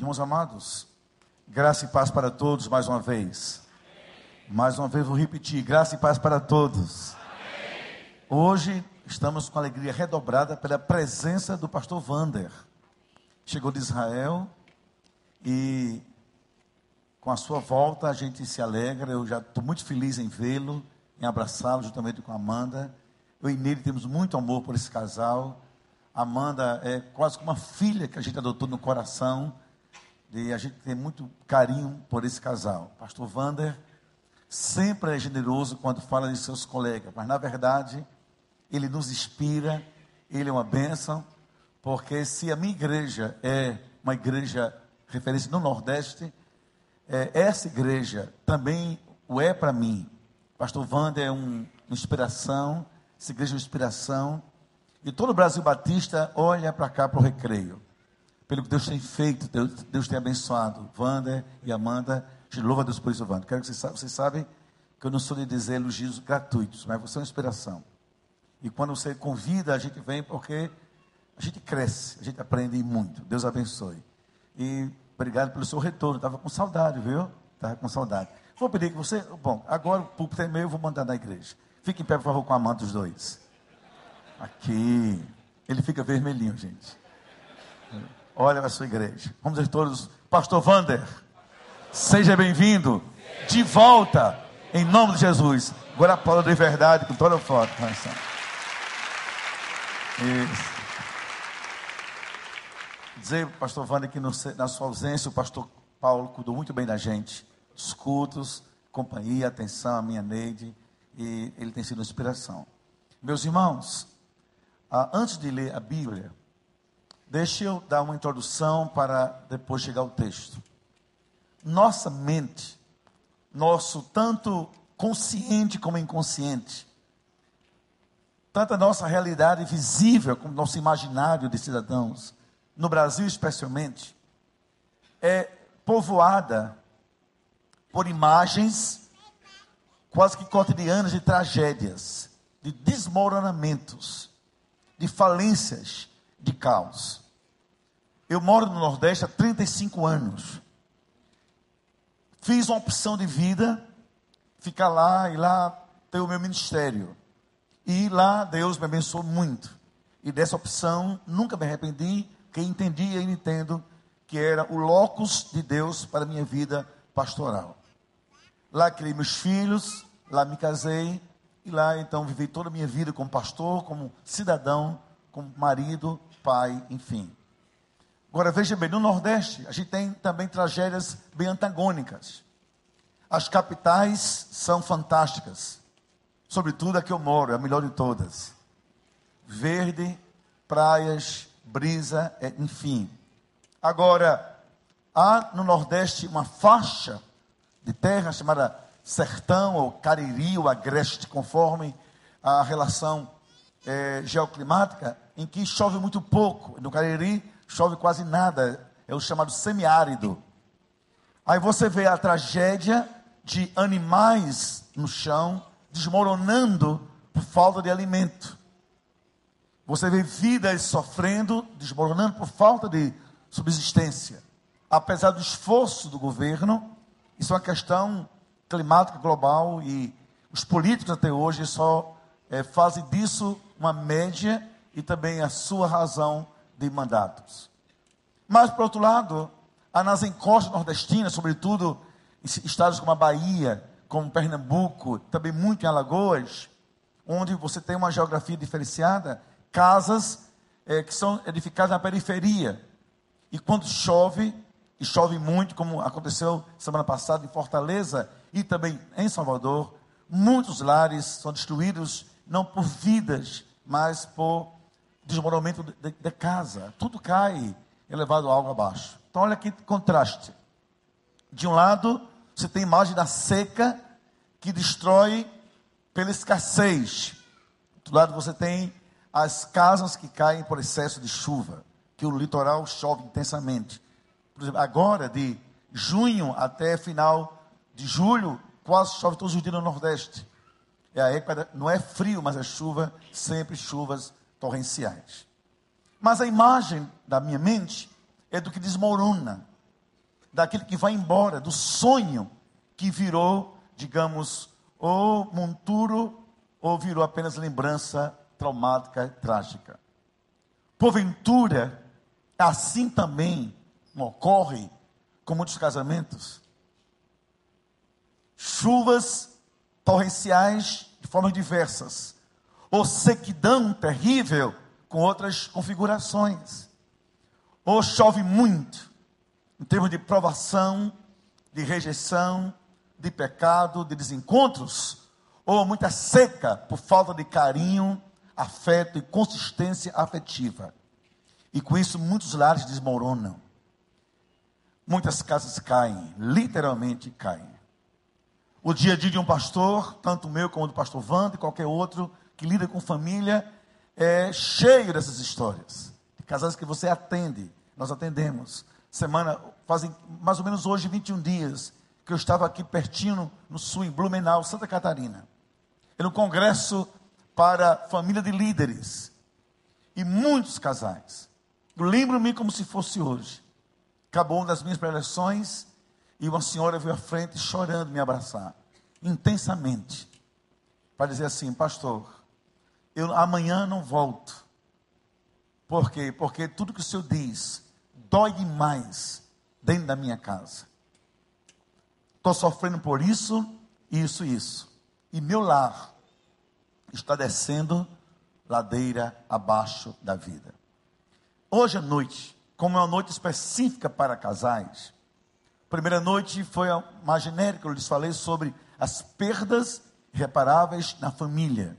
Irmãos amados, graça e paz para todos mais uma vez. Mais uma vez vou repetir: graça e paz para todos. Hoje estamos com alegria redobrada pela presença do pastor Vander. Chegou de Israel e com a sua volta a gente se alegra. Eu já estou muito feliz em vê-lo, em abraçá-lo juntamente com a Amanda. Eu e nele temos muito amor por esse casal. Amanda é quase como uma filha que a gente adotou no coração. E a gente tem muito carinho por esse casal. Pastor Vander sempre é generoso quando fala de seus colegas, mas na verdade ele nos inspira, ele é uma bênção, porque se a minha igreja é uma igreja referência no Nordeste, é, essa igreja também o é para mim. Pastor Wander é um, uma inspiração, essa igreja é uma inspiração, e todo o Brasil Batista olha para cá para o recreio pelo que Deus tem feito, Deus, Deus tem abençoado. Wander e Amanda, te louva a Deus por isso, Wander. Quero que vocês, vocês sabem que eu não sou de dizer elogios gratuitos, mas você é uma inspiração. E quando você convida, a gente vem porque a gente cresce, a gente aprende muito. Deus abençoe. E obrigado pelo seu retorno. Estava com saudade, viu? Estava com saudade. Vou pedir que você. Bom, agora o púlpito é meu, eu vou mandar na igreja. Fique em pé, por favor, com a mão dos dois. Aqui. Ele fica vermelhinho, gente. Olha a sua igreja. Vamos dizer todos, Pastor Vander, seja bem-vindo de volta, em nome de Jesus. Agora a palavra de verdade, com toda a foto. Isso. Dizer, Pastor Vander, que no, na sua ausência, o Pastor Paulo cuidou muito bem da gente, dos cultos, companhia, atenção, a minha Neide, e ele tem sido inspiração. Meus irmãos, antes de ler a Bíblia, Deixe eu dar uma introdução para depois chegar ao texto. Nossa mente, nosso tanto consciente como inconsciente, tanto a nossa realidade visível como nosso imaginário de cidadãos, no Brasil especialmente, é povoada por imagens quase que cotidianas de tragédias, de desmoronamentos, de falências, de caos. Eu moro no Nordeste há 35 anos. Fiz uma opção de vida, ficar lá e lá ter o meu ministério. E lá Deus me abençoou muito. E dessa opção nunca me arrependi, porque entendi e entendo que era o locus de Deus para a minha vida pastoral. Lá criei meus filhos, lá me casei, e lá então vivi toda a minha vida como pastor, como cidadão, como marido, pai, enfim. Agora veja bem, no Nordeste a gente tem também tragédias bem antagônicas. As capitais são fantásticas, sobretudo a que eu moro, é a melhor de todas. Verde, praias, brisa, é, enfim. Agora, há no Nordeste uma faixa de terra chamada sertão ou cariri ou agreste, conforme a relação é, geoclimática, em que chove muito pouco. No cariri chove quase nada, é o chamado semiárido. Aí você vê a tragédia de animais no chão desmoronando por falta de alimento. Você vê vidas sofrendo, desmoronando por falta de subsistência. Apesar do esforço do governo, isso é uma questão climática global e os políticos até hoje só é, fazem disso uma média e também a sua razão de mandatos. Mas, por outro lado, há nas encostas nordestinas, sobretudo em estados como a Bahia, como Pernambuco, também muito em Alagoas, onde você tem uma geografia diferenciada, casas é, que são edificadas na periferia. E quando chove, e chove muito, como aconteceu semana passada em Fortaleza e também em Salvador, muitos lares são destruídos não por vidas, mas por desmoronamento de, de, casa. Tudo cai, é levado algo abaixo. Então, olha que contraste. De um lado, você tem a imagem da seca que destrói pela escassez. Do outro lado, você tem as casas que caem por excesso de chuva, que o litoral chove intensamente. Por exemplo, agora, de junho até final de julho, quase chove todos os dias no Nordeste. É a época, não é frio, mas é chuva, sempre chuvas torrenciais. Mas a imagem da minha mente é do que desmorona, daquele que vai embora, do sonho que virou, digamos, ou monturo, ou virou apenas lembrança traumática e trágica. Porventura, assim também ocorre com muitos casamentos. Chuvas torrenciais de formas diversas, ou sequidão terrível com outras configurações, ou chove muito, em termos de provação, de rejeição, de pecado, de desencontros, ou muita seca por falta de carinho, afeto e consistência afetiva. E com isso muitos lares desmoronam. Muitas casas caem, literalmente caem. O dia a dia de um pastor, tanto o meu como o do pastor Wanda e qualquer outro que lida com família, é cheio dessas histórias. De casais que você atende, nós atendemos. Semana, fazem mais ou menos hoje 21 dias que eu estava aqui pertinho no sul, em Blumenau, Santa Catarina. Era um congresso para família de líderes. E muitos casais. Lembro-me como se fosse hoje. Acabou uma das minhas preleções e uma senhora veio à frente chorando me abraçar. Intensamente. Para dizer assim, pastor, eu amanhã não volto. Por quê? Porque tudo que o Senhor diz dói demais dentro da minha casa. Estou sofrendo por isso, isso isso. E meu lar está descendo ladeira abaixo da vida. Hoje à noite, como é uma noite específica para casais, primeira noite foi mais genérica, eu lhes falei sobre as perdas reparáveis na família.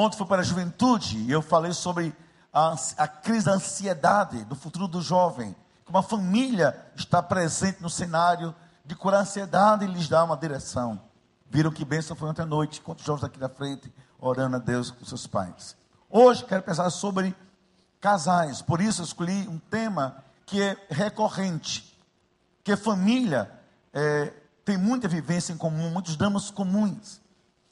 Ontem foi para a juventude e eu falei sobre a, a crise da ansiedade do futuro do jovem. Como a família está presente no cenário de curar a ansiedade e lhes dar uma direção. Viram que bênção foi ontem à noite, quantos jovens aqui da frente orando a Deus com seus pais. Hoje quero pensar sobre casais, por isso escolhi um tema que é recorrente, que família é, tem muita vivência em comum, muitos dramas comuns.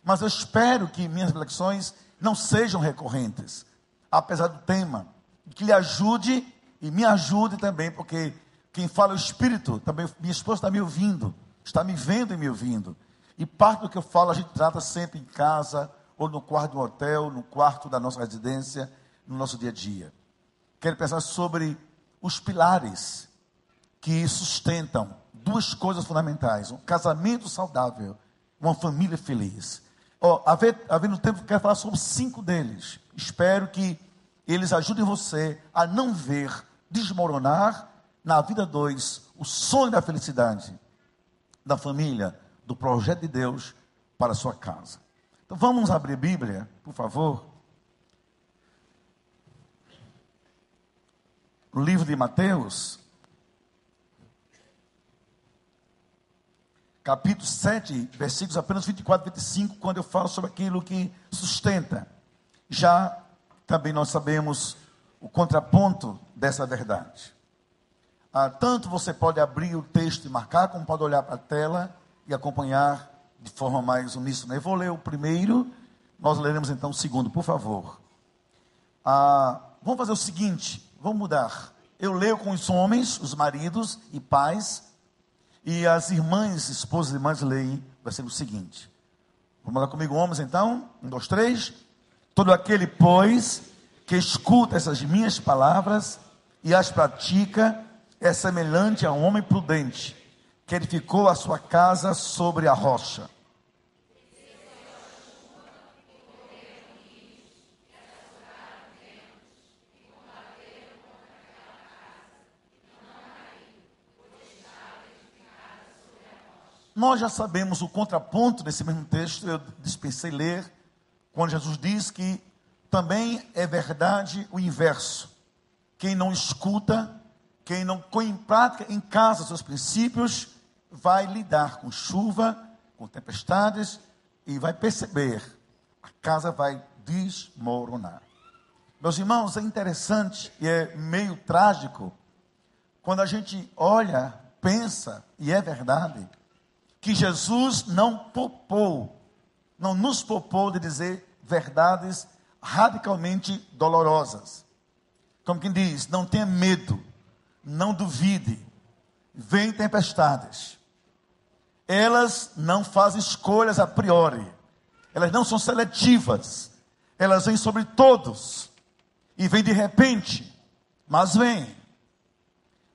Mas eu espero que minhas reflexões não sejam recorrentes, apesar do tema, que lhe ajude e me ajude também, porque quem fala é o Espírito, também minha esposa está me ouvindo, está me vendo e me ouvindo. E parte do que eu falo a gente trata sempre em casa, ou no quarto do hotel, no quarto da nossa residência, no nosso dia a dia. Quero pensar sobre os pilares que sustentam duas coisas fundamentais: um casamento saudável, uma família feliz. Havendo tempo, quero falar sobre cinco deles. Espero que eles ajudem você a não ver desmoronar na vida dois o sonho da felicidade da família, do projeto de Deus para a sua casa. Então vamos abrir Bíblia, por favor. O livro de Mateus, capítulo 7, versículos apenas 24 e 25, quando eu falo sobre aquilo que sustenta. Já também nós sabemos o contraponto dessa verdade. Ah, tanto você pode abrir o texto e marcar, como pode olhar para a tela e acompanhar de forma mais uníssona. Eu vou ler o primeiro, nós leremos então o segundo, por favor. Ah, vamos fazer o seguinte, vamos mudar. Eu leio com os homens, os maridos e pais, e as irmãs, esposas e irmãs leem, vai ser o seguinte. Vamos lá comigo, homens, então? Um, dois, três. Todo aquele, pois, que escuta essas minhas palavras e as pratica, é semelhante a um homem prudente, que edificou a sua casa sobre a rocha. Nós já sabemos o contraponto desse mesmo texto, eu dispensei ler, quando Jesus diz que também é verdade o inverso. Quem não escuta, quem não põe em prática em casa seus princípios, vai lidar com chuva, com tempestades e vai perceber, a casa vai desmoronar. Meus irmãos, é interessante e é meio trágico quando a gente olha, pensa, e é verdade, que Jesus não poupou, não nos poupou de dizer verdades radicalmente dolorosas. Como quem diz, não tenha medo, não duvide. vêm tempestades. Elas não fazem escolhas a priori. Elas não são seletivas. Elas vêm sobre todos. E vêm de repente. Mas vêm.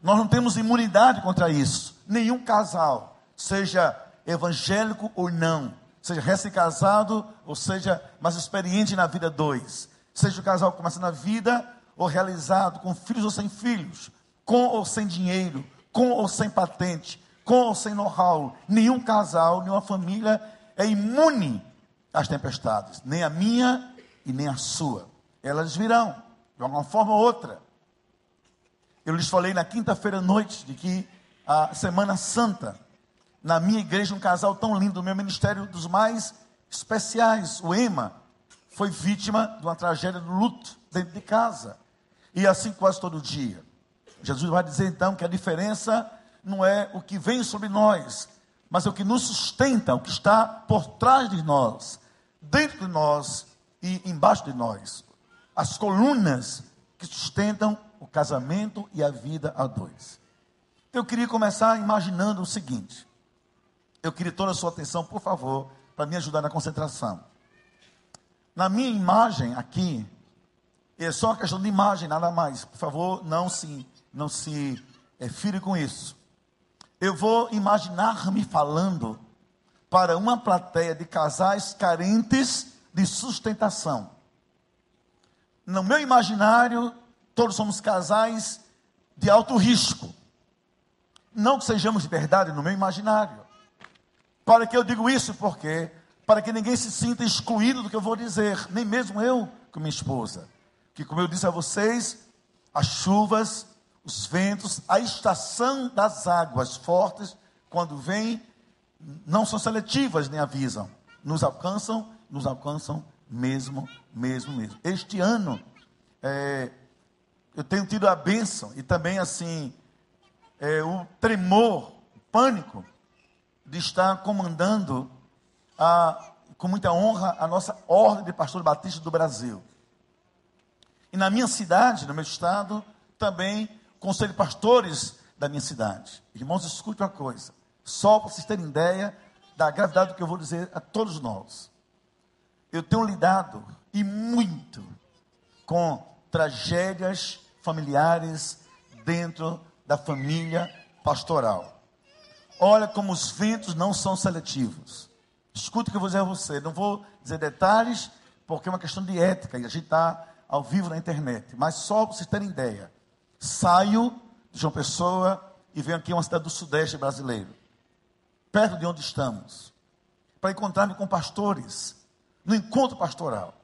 Nós não temos imunidade contra isso. Nenhum casal, seja evangélico ou não, seja recém-casado ou seja mais experiente na vida dois, seja o casal começando a vida ou realizado, com filhos ou sem filhos, com ou sem dinheiro, com ou sem patente, com ou sem know-how, nenhum casal, nenhuma família é imune às tempestades, nem a minha e nem a sua. Elas virão, de alguma forma ou outra. Eu lhes falei na quinta-feira à noite de que a Semana Santa, na minha igreja, um casal tão lindo, do meu ministério dos mais especiais, o Ema, foi vítima de uma tragédia do luto dentro de casa. E assim quase todo dia. Jesus vai dizer então que a diferença não é o que vem sobre nós, mas é o que nos sustenta, o que está por trás de nós, dentro de nós e embaixo de nós. As colunas que sustentam o casamento e a vida a dois. Eu queria começar imaginando o seguinte. Eu queria toda a sua atenção, por favor, para me ajudar na concentração. Na minha imagem aqui, é só uma questão de imagem, nada mais. Por favor, não se, não se é, fire com isso. Eu vou imaginar-me falando para uma plateia de casais carentes de sustentação. No meu imaginário, todos somos casais de alto risco. Não que sejamos de verdade no meu imaginário. Para que eu digo isso? Porque para que ninguém se sinta excluído do que eu vou dizer, nem mesmo eu com minha esposa. Que como eu disse a vocês, as chuvas, os ventos, a estação das águas fortes, quando vêm, não são seletivas nem avisam. Nos alcançam, nos alcançam mesmo, mesmo, mesmo. Este ano, é, eu tenho tido a bênção e também assim é, o tremor, o pânico de estar comandando a, com muita honra a nossa ordem de pastor batista do Brasil. E na minha cidade, no meu estado, também conselho de pastores da minha cidade. Irmãos, escute uma coisa, só para vocês terem ideia da gravidade do que eu vou dizer a todos nós. Eu tenho lidado e muito com tragédias familiares dentro da família pastoral. Olha como os ventos não são seletivos. Escuta o que eu vou dizer a você. Não vou dizer detalhes, porque é uma questão de ética e a gente está ao vivo na internet. Mas só para vocês terem ideia. Saio de João Pessoa e venho aqui a uma cidade do Sudeste brasileiro, perto de onde estamos, para encontrar-me com pastores, no encontro pastoral.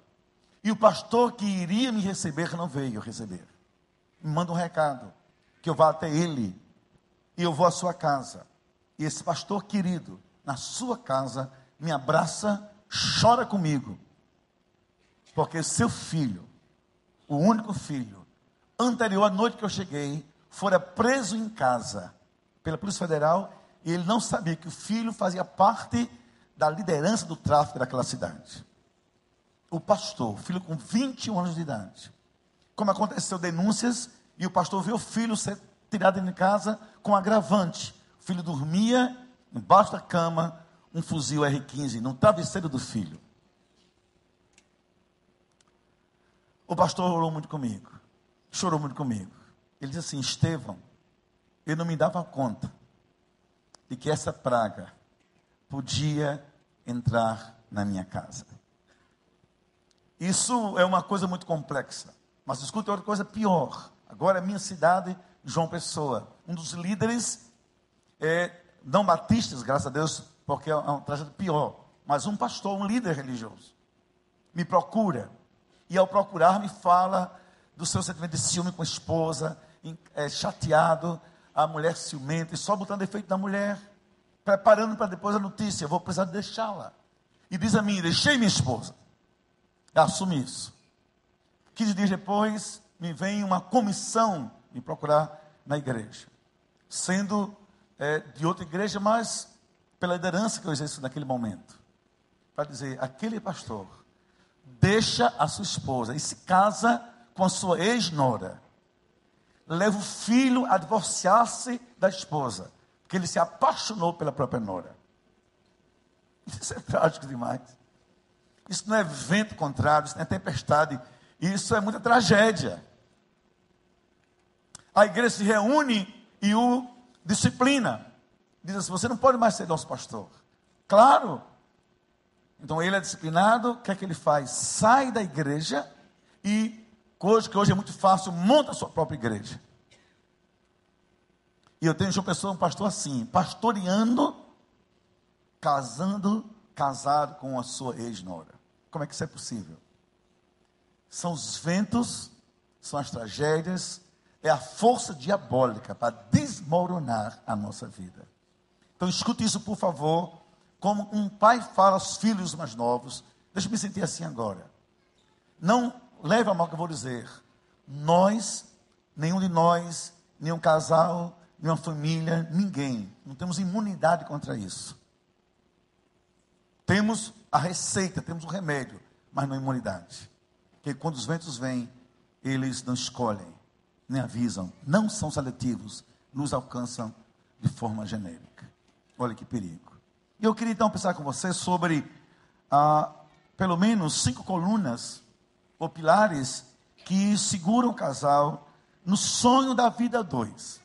E o pastor que iria me receber não veio receber me manda um recado, que eu vá até ele, e eu vou à sua casa. E esse pastor querido, na sua casa, me abraça, chora comigo, porque seu filho, o único filho, anterior à noite que eu cheguei, fora preso em casa pela Polícia Federal e ele não sabia que o filho fazia parte da liderança do tráfico daquela cidade. O pastor, filho com 21 anos de idade, como aconteceu denúncias, e o pastor viu o filho ser tirado de casa com agravante. Filho dormia embaixo da cama, um fuzil R-15 no travesseiro do filho. O pastor orou muito comigo, chorou muito comigo. Ele disse assim: Estevão, eu não me dava conta de que essa praga podia entrar na minha casa. Isso é uma coisa muito complexa. Mas escuta outra coisa pior. Agora, a minha cidade, João Pessoa, um dos líderes, é, não batistas, graças a Deus, porque é um trajeto pior, mas um pastor, um líder religioso, me procura. E ao procurar, me fala do seu sentimento de ciúme com a esposa, é, chateado, a mulher ciumenta, e só botando efeito na mulher, preparando para depois a notícia, vou precisar deixá-la. E diz a mim, deixei minha esposa. Assumi isso. 15 dias depois, me vem uma comissão me procurar na igreja. Sendo é, de outra igreja, mas pela liderança que eu exerço naquele momento. Para dizer, aquele pastor deixa a sua esposa e se casa com a sua ex-nora. leva o filho a divorciar-se da esposa, porque ele se apaixonou pela própria nora. Isso é trágico demais. Isso não é vento contrário, isso não é tempestade, isso é muita tragédia. A igreja se reúne e o disciplina. Diz assim: você não pode mais ser nosso pastor. Claro. Então ele é disciplinado, o que é que ele faz? Sai da igreja e, hoje, que hoje é muito fácil, monta a sua própria igreja. E eu tenho uma pessoa, um pastor assim, pastoreando, casando, casado com a sua ex-nora. Como é que isso é possível? São os ventos, são as tragédias, é a força diabólica para desmoronar a nossa vida. Então escute isso, por favor, como um pai fala aos filhos mais novos. Deixa eu me sentir assim agora. Não leve a mal que eu vou dizer. Nós, nenhum de nós, nenhum casal, nenhuma família, ninguém, não temos imunidade contra isso. Temos a receita, temos o remédio, mas não imunidade. Porque quando os ventos vêm, eles não escolhem nem avisam, não são seletivos, nos alcançam de forma genérica. Olha que perigo. Eu queria então pensar com você sobre ah, pelo menos cinco colunas ou pilares que seguram o casal no sonho da vida dois.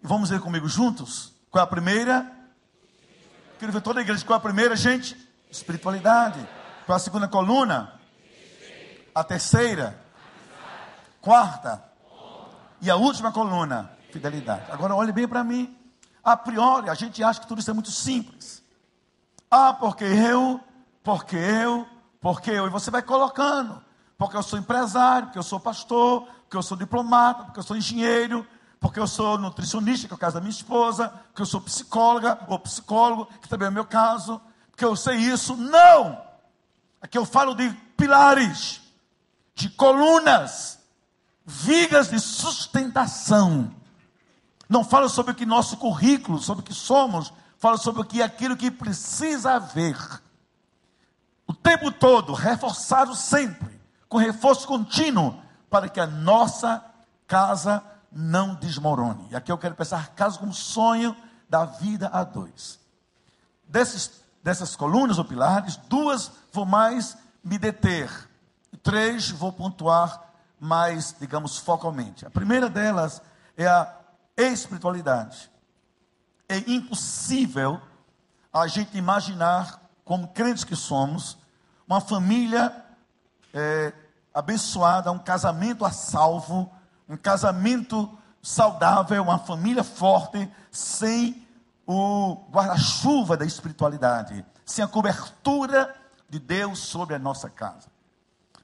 Vamos ver comigo juntos? Qual é a primeira? Quero ver toda a igreja. Qual é a primeira, gente? Espiritualidade. Qual é a segunda coluna? A terceira? Quarta. E a última coluna, fidelidade. Agora olhe bem para mim. A priori, a gente acha que tudo isso é muito simples. Ah, porque eu, porque eu, porque eu. E você vai colocando. Porque eu sou empresário, porque eu sou pastor, porque eu sou diplomata, porque eu sou engenheiro, porque eu sou nutricionista, que é o caso da minha esposa, porque eu sou psicóloga ou psicólogo, que também é o meu caso, porque eu sei isso. Não! Aqui eu falo de pilares, de colunas, vigas de sustentação. Não fala sobre o que nosso currículo, sobre o que somos, fala sobre o que aquilo que precisa haver. O tempo todo, reforçado sempre, com reforço contínuo, para que a nossa casa não desmorone. E aqui eu quero pensar casa como sonho da vida a dois. Desses, dessas colunas ou pilares, duas vou mais me deter. Três vou pontuar mais, digamos, focalmente. A primeira delas é a espiritualidade. É impossível a gente imaginar, como crentes que somos, uma família é, abençoada, um casamento a salvo, um casamento saudável, uma família forte, sem o guarda-chuva da espiritualidade, sem a cobertura de Deus sobre a nossa casa.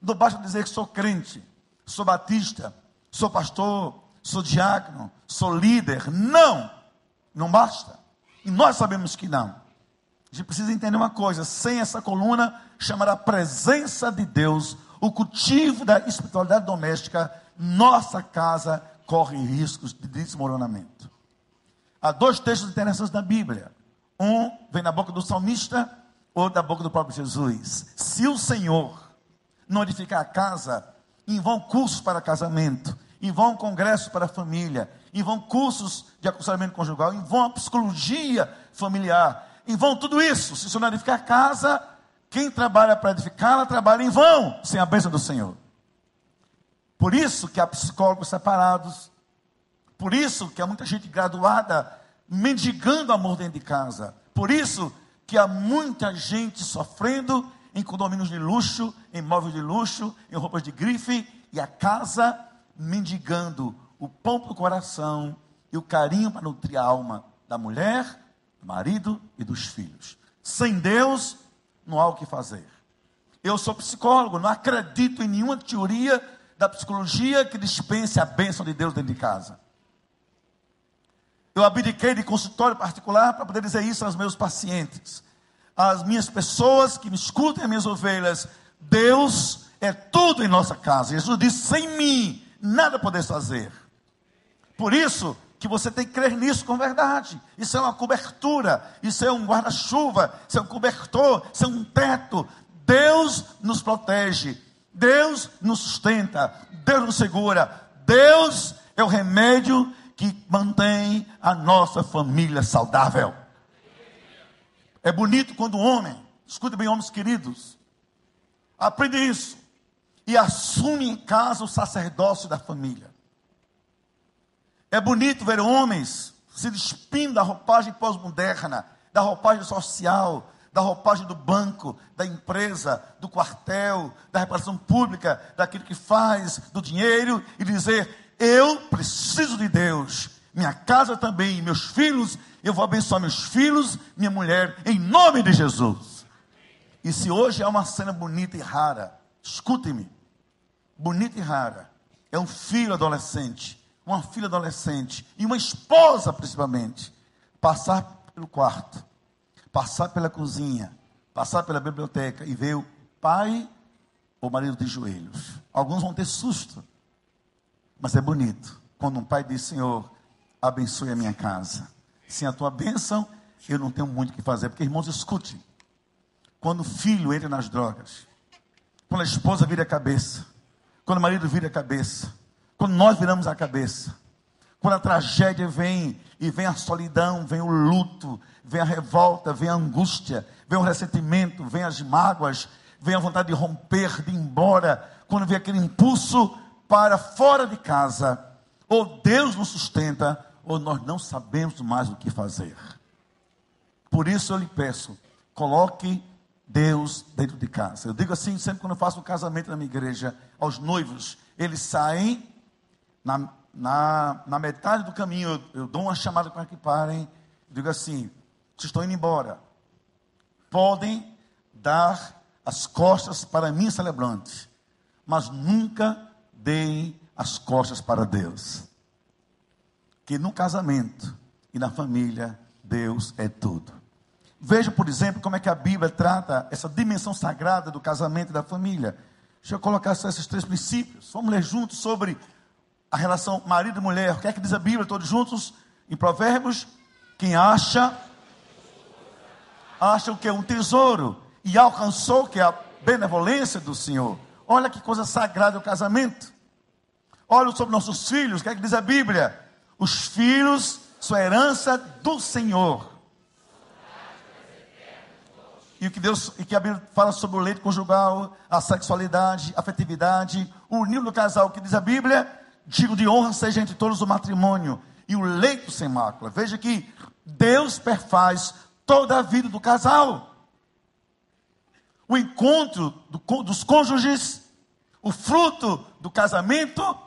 Não basta dizer que sou crente sou batista, sou pastor, sou diácono, sou líder. Não! Não basta. E nós sabemos que não. A gente precisa entender uma coisa: sem essa coluna, chamará presença de Deus, o cultivo da espiritualidade doméstica, nossa casa corre riscos de desmoronamento. Há dois textos interessantes da Bíblia. Um vem na boca do salmista, outro da boca do próprio Jesus. Se o Senhor não edificar a casa, em vão cursos para casamento, em vão congressos para família, em vão cursos de aconselhamento conjugal, em vão psicologia familiar, em vão tudo isso. Se o Senhor edificar a casa, quem trabalha para edificá-la trabalha em vão, sem a bênção do Senhor. Por isso que há psicólogos separados, por isso que há muita gente graduada mendigando amor dentro de casa, por isso que há muita gente sofrendo em condomínios de luxo, em móveis de luxo, em roupas de grife, e a casa mendigando o pão para o coração e o carinho para nutrir a alma da mulher, do marido e dos filhos. Sem Deus, não há o que fazer. Eu sou psicólogo, não acredito em nenhuma teoria da psicologia que dispense a bênção de Deus dentro de casa. Eu abdiquei de consultório particular para poder dizer isso aos meus pacientes as minhas pessoas que me escutem, as minhas ovelhas, Deus é tudo em nossa casa. Jesus disse: sem mim, nada podeis fazer. Por isso que você tem que crer nisso com verdade. Isso é uma cobertura, isso é um guarda-chuva, isso é um cobertor, isso é um teto. Deus nos protege, Deus nos sustenta, Deus nos segura, Deus é o remédio que mantém a nossa família saudável. É bonito quando o homem, escuta bem, homens queridos, aprende isso e assume em casa o sacerdócio da família. É bonito ver homens se despindo da roupagem pós-moderna, da roupagem social, da roupagem do banco, da empresa, do quartel, da reparação pública, daquilo que faz, do dinheiro, e dizer: Eu preciso de Deus, minha casa também, meus filhos, eu vou abençoar meus filhos, minha mulher, em nome de Jesus. E se hoje é uma cena bonita e rara, escute-me, bonita e rara, é um filho adolescente, uma filha adolescente, e uma esposa principalmente, passar pelo quarto passar pela cozinha, passar pela biblioteca e ver o pai ou marido de joelhos. Alguns vão ter susto, mas é bonito quando um pai diz: Senhor, abençoe a minha casa. Sem a tua bênção, eu não tenho muito o que fazer. Porque, irmãos, escute: quando o filho entra nas drogas, quando a esposa vira a cabeça, quando o marido vira a cabeça, quando nós viramos a cabeça, quando a tragédia vem e vem a solidão, vem o luto, vem a revolta, vem a angústia, vem o ressentimento, vem as mágoas, vem a vontade de romper, de ir embora, quando vem aquele impulso para fora de casa, ou Deus nos sustenta, ou nós não sabemos mais o que fazer. Por isso eu lhe peço, coloque Deus dentro de casa. Eu digo assim, sempre quando eu faço um casamento na minha igreja, aos noivos, eles saem na na, na metade do caminho, eu, eu dou uma chamada para que parem. Digo assim: vocês estão indo embora. Podem dar as costas para mim, celebrante, mas nunca deem as costas para Deus. Que no casamento e na família, Deus é tudo. Veja, por exemplo, como é que a Bíblia trata essa dimensão sagrada do casamento e da família. Deixa eu colocar só esses três princípios. Vamos ler juntos sobre a relação marido e mulher. O que é que diz a Bíblia, todos juntos? Em Provérbios, quem acha, acha o que? Um tesouro. E alcançou que é a benevolência do Senhor. Olha que coisa sagrada o casamento. Olha sobre nossos filhos, o que é que diz a Bíblia? Os filhos são herança do Senhor. E o que Deus, e que a Bíblia fala sobre o leito conjugal, a sexualidade, a afetividade, o união do casal, que diz a Bíblia? digo de honra seja entre todos o matrimônio e o leito sem mácula. Veja que Deus perfaz toda a vida do casal. O encontro do, dos cônjuges, o fruto do casamento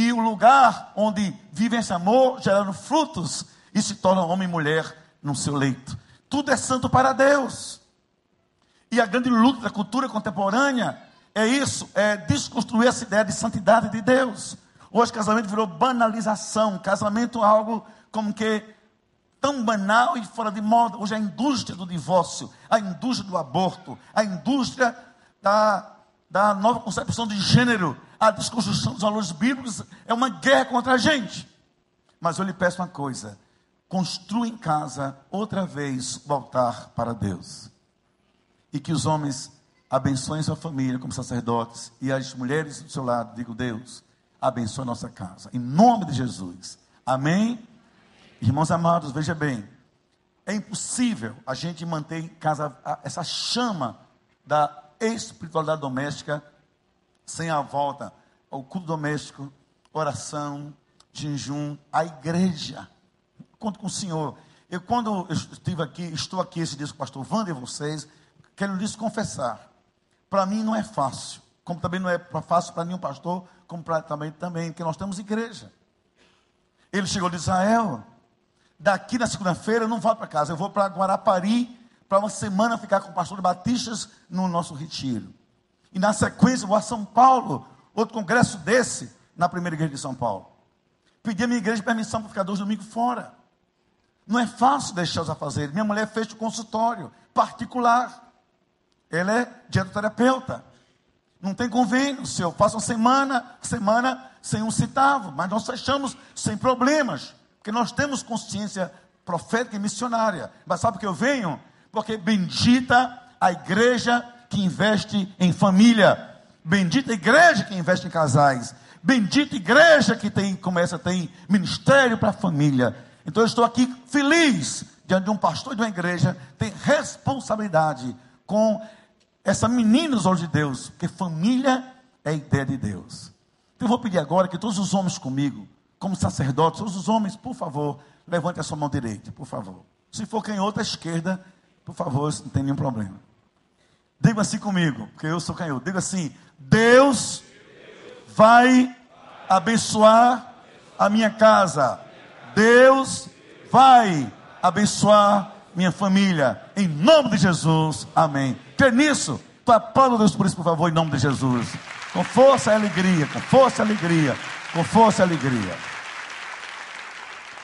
e o lugar onde vive esse amor, gerando frutos e se torna homem e mulher no seu leito. Tudo é santo para Deus. E a grande luta da cultura contemporânea é isso, é desconstruir essa ideia de santidade de Deus. Hoje casamento virou banalização. Casamento é algo como que tão banal e fora de moda. Hoje a indústria do divórcio, a indústria do aborto, a indústria da, da nova concepção de gênero, a desconstrução dos valores bíblicos. É uma guerra contra a gente. Mas eu lhe peço uma coisa: construa em casa outra vez o altar para Deus. E que os homens abençoem sua família como sacerdotes e as mulheres do seu lado, digo Deus, abençoe nossa casa. Em nome de Jesus. Amém? Irmãos amados, veja bem. É impossível a gente manter em casa essa chama da espiritualidade doméstica sem a volta ao culto doméstico, oração, jejum, a igreja. Conto com o Senhor. Eu, quando eu estive aqui, estou aqui esse dia com o pastor Wander e vocês, quero lhes confessar. Para mim não é fácil, como também não é fácil para nenhum pastor completamente também, porque nós temos igreja. Ele chegou de Israel. Daqui na segunda-feira eu não vou para casa, eu vou para Guarapari para uma semana ficar com o pastor Batistas no nosso retiro. E na sequência vou a São Paulo, outro congresso desse, na primeira igreja de São Paulo. Pedi a minha igreja permissão para ficar dois domingos fora. Não é fácil deixar os afazeres. Minha mulher fez o consultório particular. Ela é dietoterapeuta. Não tem convênio, se eu faço uma semana, semana sem um centavo, mas nós fechamos sem problemas, porque nós temos consciência profética e missionária. Mas sabe por que eu venho? Porque bendita a igreja que investe em família, bendita a igreja que investe em casais, bendita igreja que tem, começa, tem ministério para a família. Então eu estou aqui feliz diante de um pastor de uma igreja, tem responsabilidade com essa menina nos olhos de Deus, porque família é a ideia de Deus. Então eu vou pedir agora que todos os homens comigo, como sacerdotes, todos os homens, por favor, levante a sua mão direita, por favor. Se for canhoto à esquerda, por favor, não tem nenhum problema. Diga assim comigo, porque eu sou canhoto. Diga assim: Deus vai abençoar a minha casa. Deus vai abençoar minha família. Em nome de Jesus. Amém. Crê nisso? Tu aplauda Deus por isso, por favor, em nome de Jesus. Com força e alegria, com força e alegria, com força e alegria.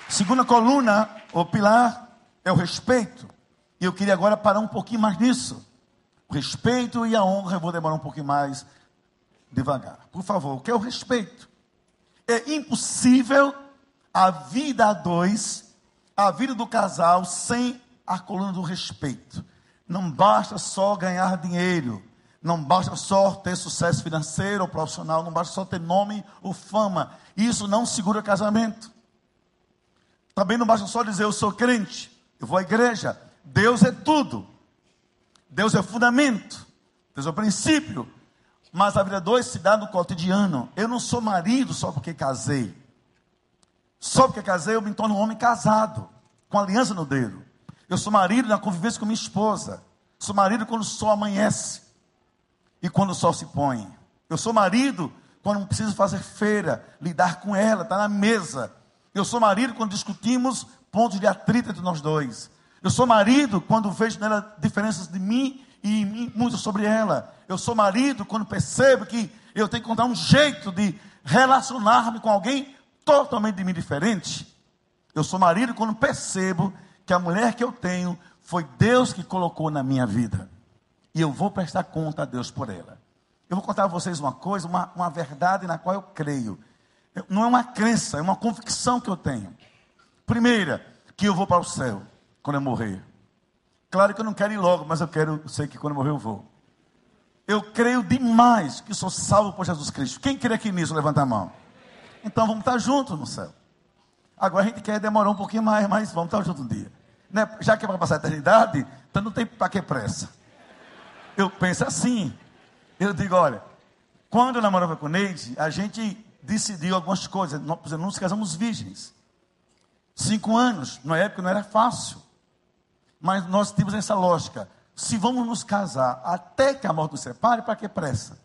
Segunda coluna, ou pilar, é o respeito. Eu queria agora parar um pouquinho mais nisso. O respeito e a honra, eu vou demorar um pouquinho mais devagar. Por favor, o que é o respeito? É impossível a vida a dois, a vida do casal, sem a coluna do respeito. Não basta só ganhar dinheiro, não basta só ter sucesso financeiro ou profissional, não basta só ter nome ou fama. Isso não segura casamento. Também não basta só dizer eu sou crente, eu vou à igreja. Deus é tudo. Deus é fundamento. Deus é o princípio. Mas a vida dois se dá no cotidiano. Eu não sou marido só porque casei. Só porque casei eu me torno um homem casado, com aliança no dedo. Eu sou marido na convivência com minha esposa. Sou marido quando o sol amanhece e quando o sol se põe. Eu sou marido quando preciso fazer feira, lidar com ela, estar tá na mesa. Eu sou marido quando discutimos pontos de atrito entre nós dois. Eu sou marido quando vejo nela diferenças de mim e mim, muito sobre ela. Eu sou marido quando percebo que eu tenho que encontrar um jeito de relacionar-me com alguém totalmente de mim diferente. Eu sou marido quando percebo que a mulher que eu tenho foi Deus que colocou na minha vida. E eu vou prestar conta a Deus por ela. Eu vou contar a vocês uma coisa, uma, uma verdade na qual eu creio. Não é uma crença, é uma convicção que eu tenho. Primeira, que eu vou para o céu quando eu morrer. Claro que eu não quero ir logo, mas eu quero, eu sei que quando eu morrer eu vou. Eu creio demais que sou salvo por Jesus Cristo. Quem crê aqui nisso, levanta a mão. Então vamos estar juntos no céu. Agora a gente quer demorar um pouquinho mais, mas vamos estar juntos um dia. Né? Já que é para passar a eternidade, então não tem para que pressa. Eu penso assim. Eu digo, olha, quando eu namorava com o Neide, a gente decidiu algumas coisas. Nós, por exemplo, nos casamos virgens. Cinco anos, na época não era fácil. Mas nós temos essa lógica. Se vamos nos casar até que a morte nos separe, para que pressa?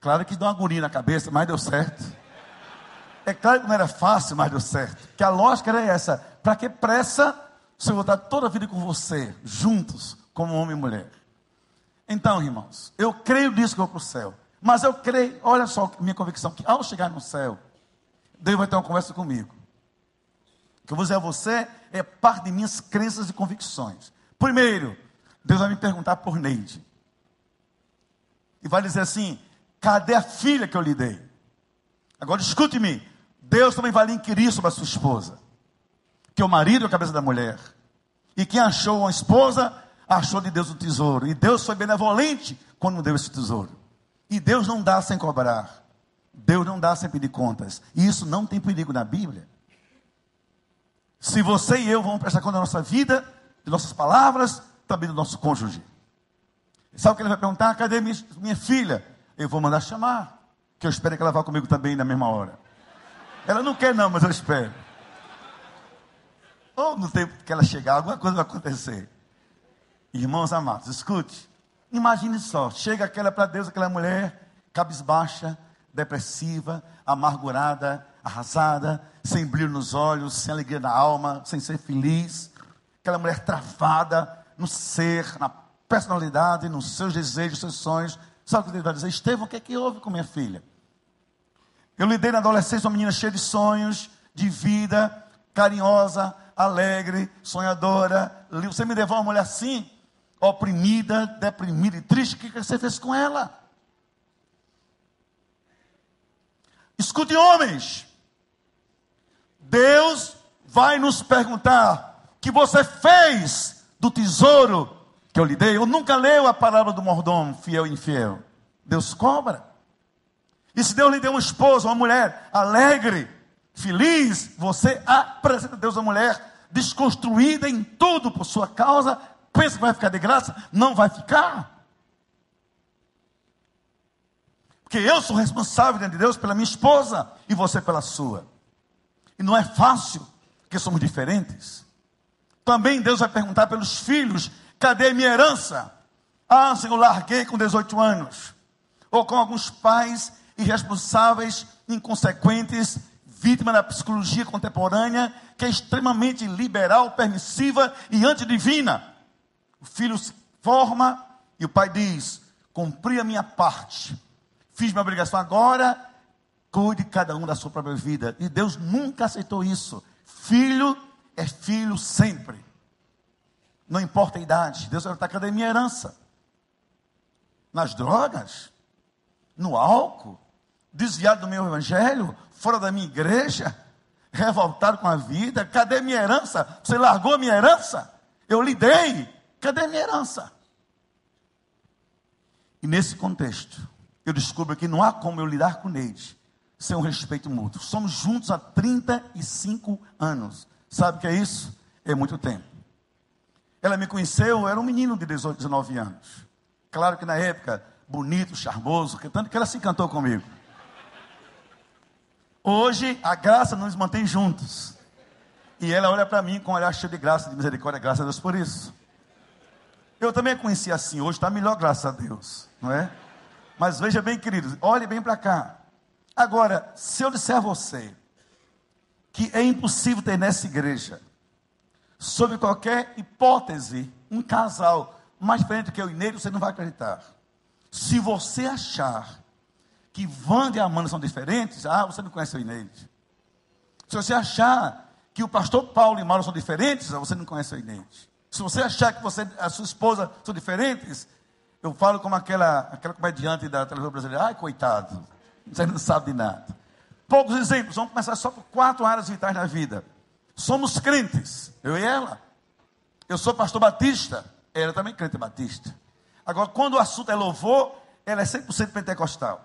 Claro que deu uma agonia na cabeça, mas deu certo. É claro que não era fácil, mas deu certo. Que a lógica era essa. Para que pressa se eu vou estar toda a vida com você, juntos, como homem e mulher? Então, irmãos, eu creio nisso que eu vou para o céu. Mas eu creio, olha só minha convicção, que ao chegar no céu, Deus vai ter uma conversa comigo. Que eu vou dizer a você é parte de minhas crenças e convicções. Primeiro, Deus vai me perguntar por Neide. E vai dizer assim: cadê a filha que eu lhe dei? Agora escute-me: Deus também vai lhe inquirir sobre a sua esposa. Que o marido é a cabeça da mulher. E quem achou uma esposa, achou de Deus o tesouro. E Deus foi benevolente quando deu esse tesouro. E Deus não dá sem cobrar. Deus não dá sem pedir contas. E isso não tem perigo na Bíblia. Se você e eu vamos prestar conta da nossa vida, de nossas palavras, também do nosso cônjuge. Sabe o que ele vai perguntar? Cadê minha, filha? Eu vou mandar chamar. Que eu espero que ela vá comigo também na mesma hora. Ela não quer, não, mas eu espero. Ou no tempo que ela chegar, alguma coisa vai acontecer. Irmãos amados, escute. Imagine só, chega aquela para Deus, aquela mulher cabisbaixa, depressiva, amargurada, arrasada, sem brilho nos olhos, sem alegria na alma, sem ser feliz. Aquela mulher travada no ser, na personalidade, nos seus desejos, seus sonhos. Sabe o que ele vai dizer? Estevão, o que é que houve com minha filha? Eu lidei na adolescência uma menina cheia de sonhos, de vida, carinhosa, alegre, sonhadora. Você me levou uma mulher assim? oprimida, deprimida e triste, o que você fez com ela? Escute, homens. Deus vai nos perguntar o que você fez do tesouro que eu lhe dei. Eu nunca leio a palavra do mordomo, fiel e infiel. Deus cobra. E se Deus lhe deu uma esposa, uma mulher alegre, feliz, você apresenta a Deus uma mulher desconstruída em tudo por sua causa, pensa que vai ficar de graça? Não vai ficar. Porque eu sou responsável diante de Deus pela minha esposa e você pela sua. E não é fácil, porque somos diferentes. Também Deus vai perguntar pelos filhos: cadê minha herança? Ah, Senhor, larguei com 18 anos. Ou com alguns pais irresponsáveis, inconsequentes, vítima da psicologia contemporânea, que é extremamente liberal, permissiva e antidivina. O filho se forma e o pai diz: cumpri a minha parte, fiz minha obrigação agora, cuide cada um da sua própria vida. E Deus nunca aceitou isso. Filho é filho sempre. Não importa a idade. Deus vai estar, cadê minha herança? Nas drogas? No álcool? Desviado do meu evangelho? fora da minha igreja, revoltado com a vida. Cadê minha herança? Você largou a minha herança? Eu lhe dei. Cadê minha herança? E nesse contexto, eu descubro que não há como eu lidar com Neide sem um respeito mútuo. Somos juntos há 35 anos. Sabe o que é isso? É muito tempo. Ela me conheceu, eu era um menino de 18, 19 anos. Claro que na época, bonito, charmoso, tanto que ela se encantou comigo. Hoje, a graça nos mantém juntos. E ela olha para mim com um olhar cheio de graça, de misericórdia, graças a Deus por isso. Eu também conheci assim, hoje está melhor, graças a Deus, não é? Mas veja bem, queridos, olhe bem para cá. Agora, se eu disser a você que é impossível ter nessa igreja, sob qualquer hipótese, um casal mais diferente que eu e você não vai acreditar. Se você achar que Wanda e Amanda são diferentes, ah, você não conhece o Inês. Se você achar que o pastor Paulo e Mauro são diferentes, ah, você não conhece o Inês. Se você achar que você, a sua esposa são diferentes, eu falo como aquela, aquela comediante da televisão brasileira, ai coitado, você não sabe de nada. Poucos exemplos, vamos começar só por quatro áreas vitais da vida. Somos crentes, eu e ela. Eu sou pastor batista, ela também crente batista. Agora, quando o assunto é louvor, ela é 100% pentecostal.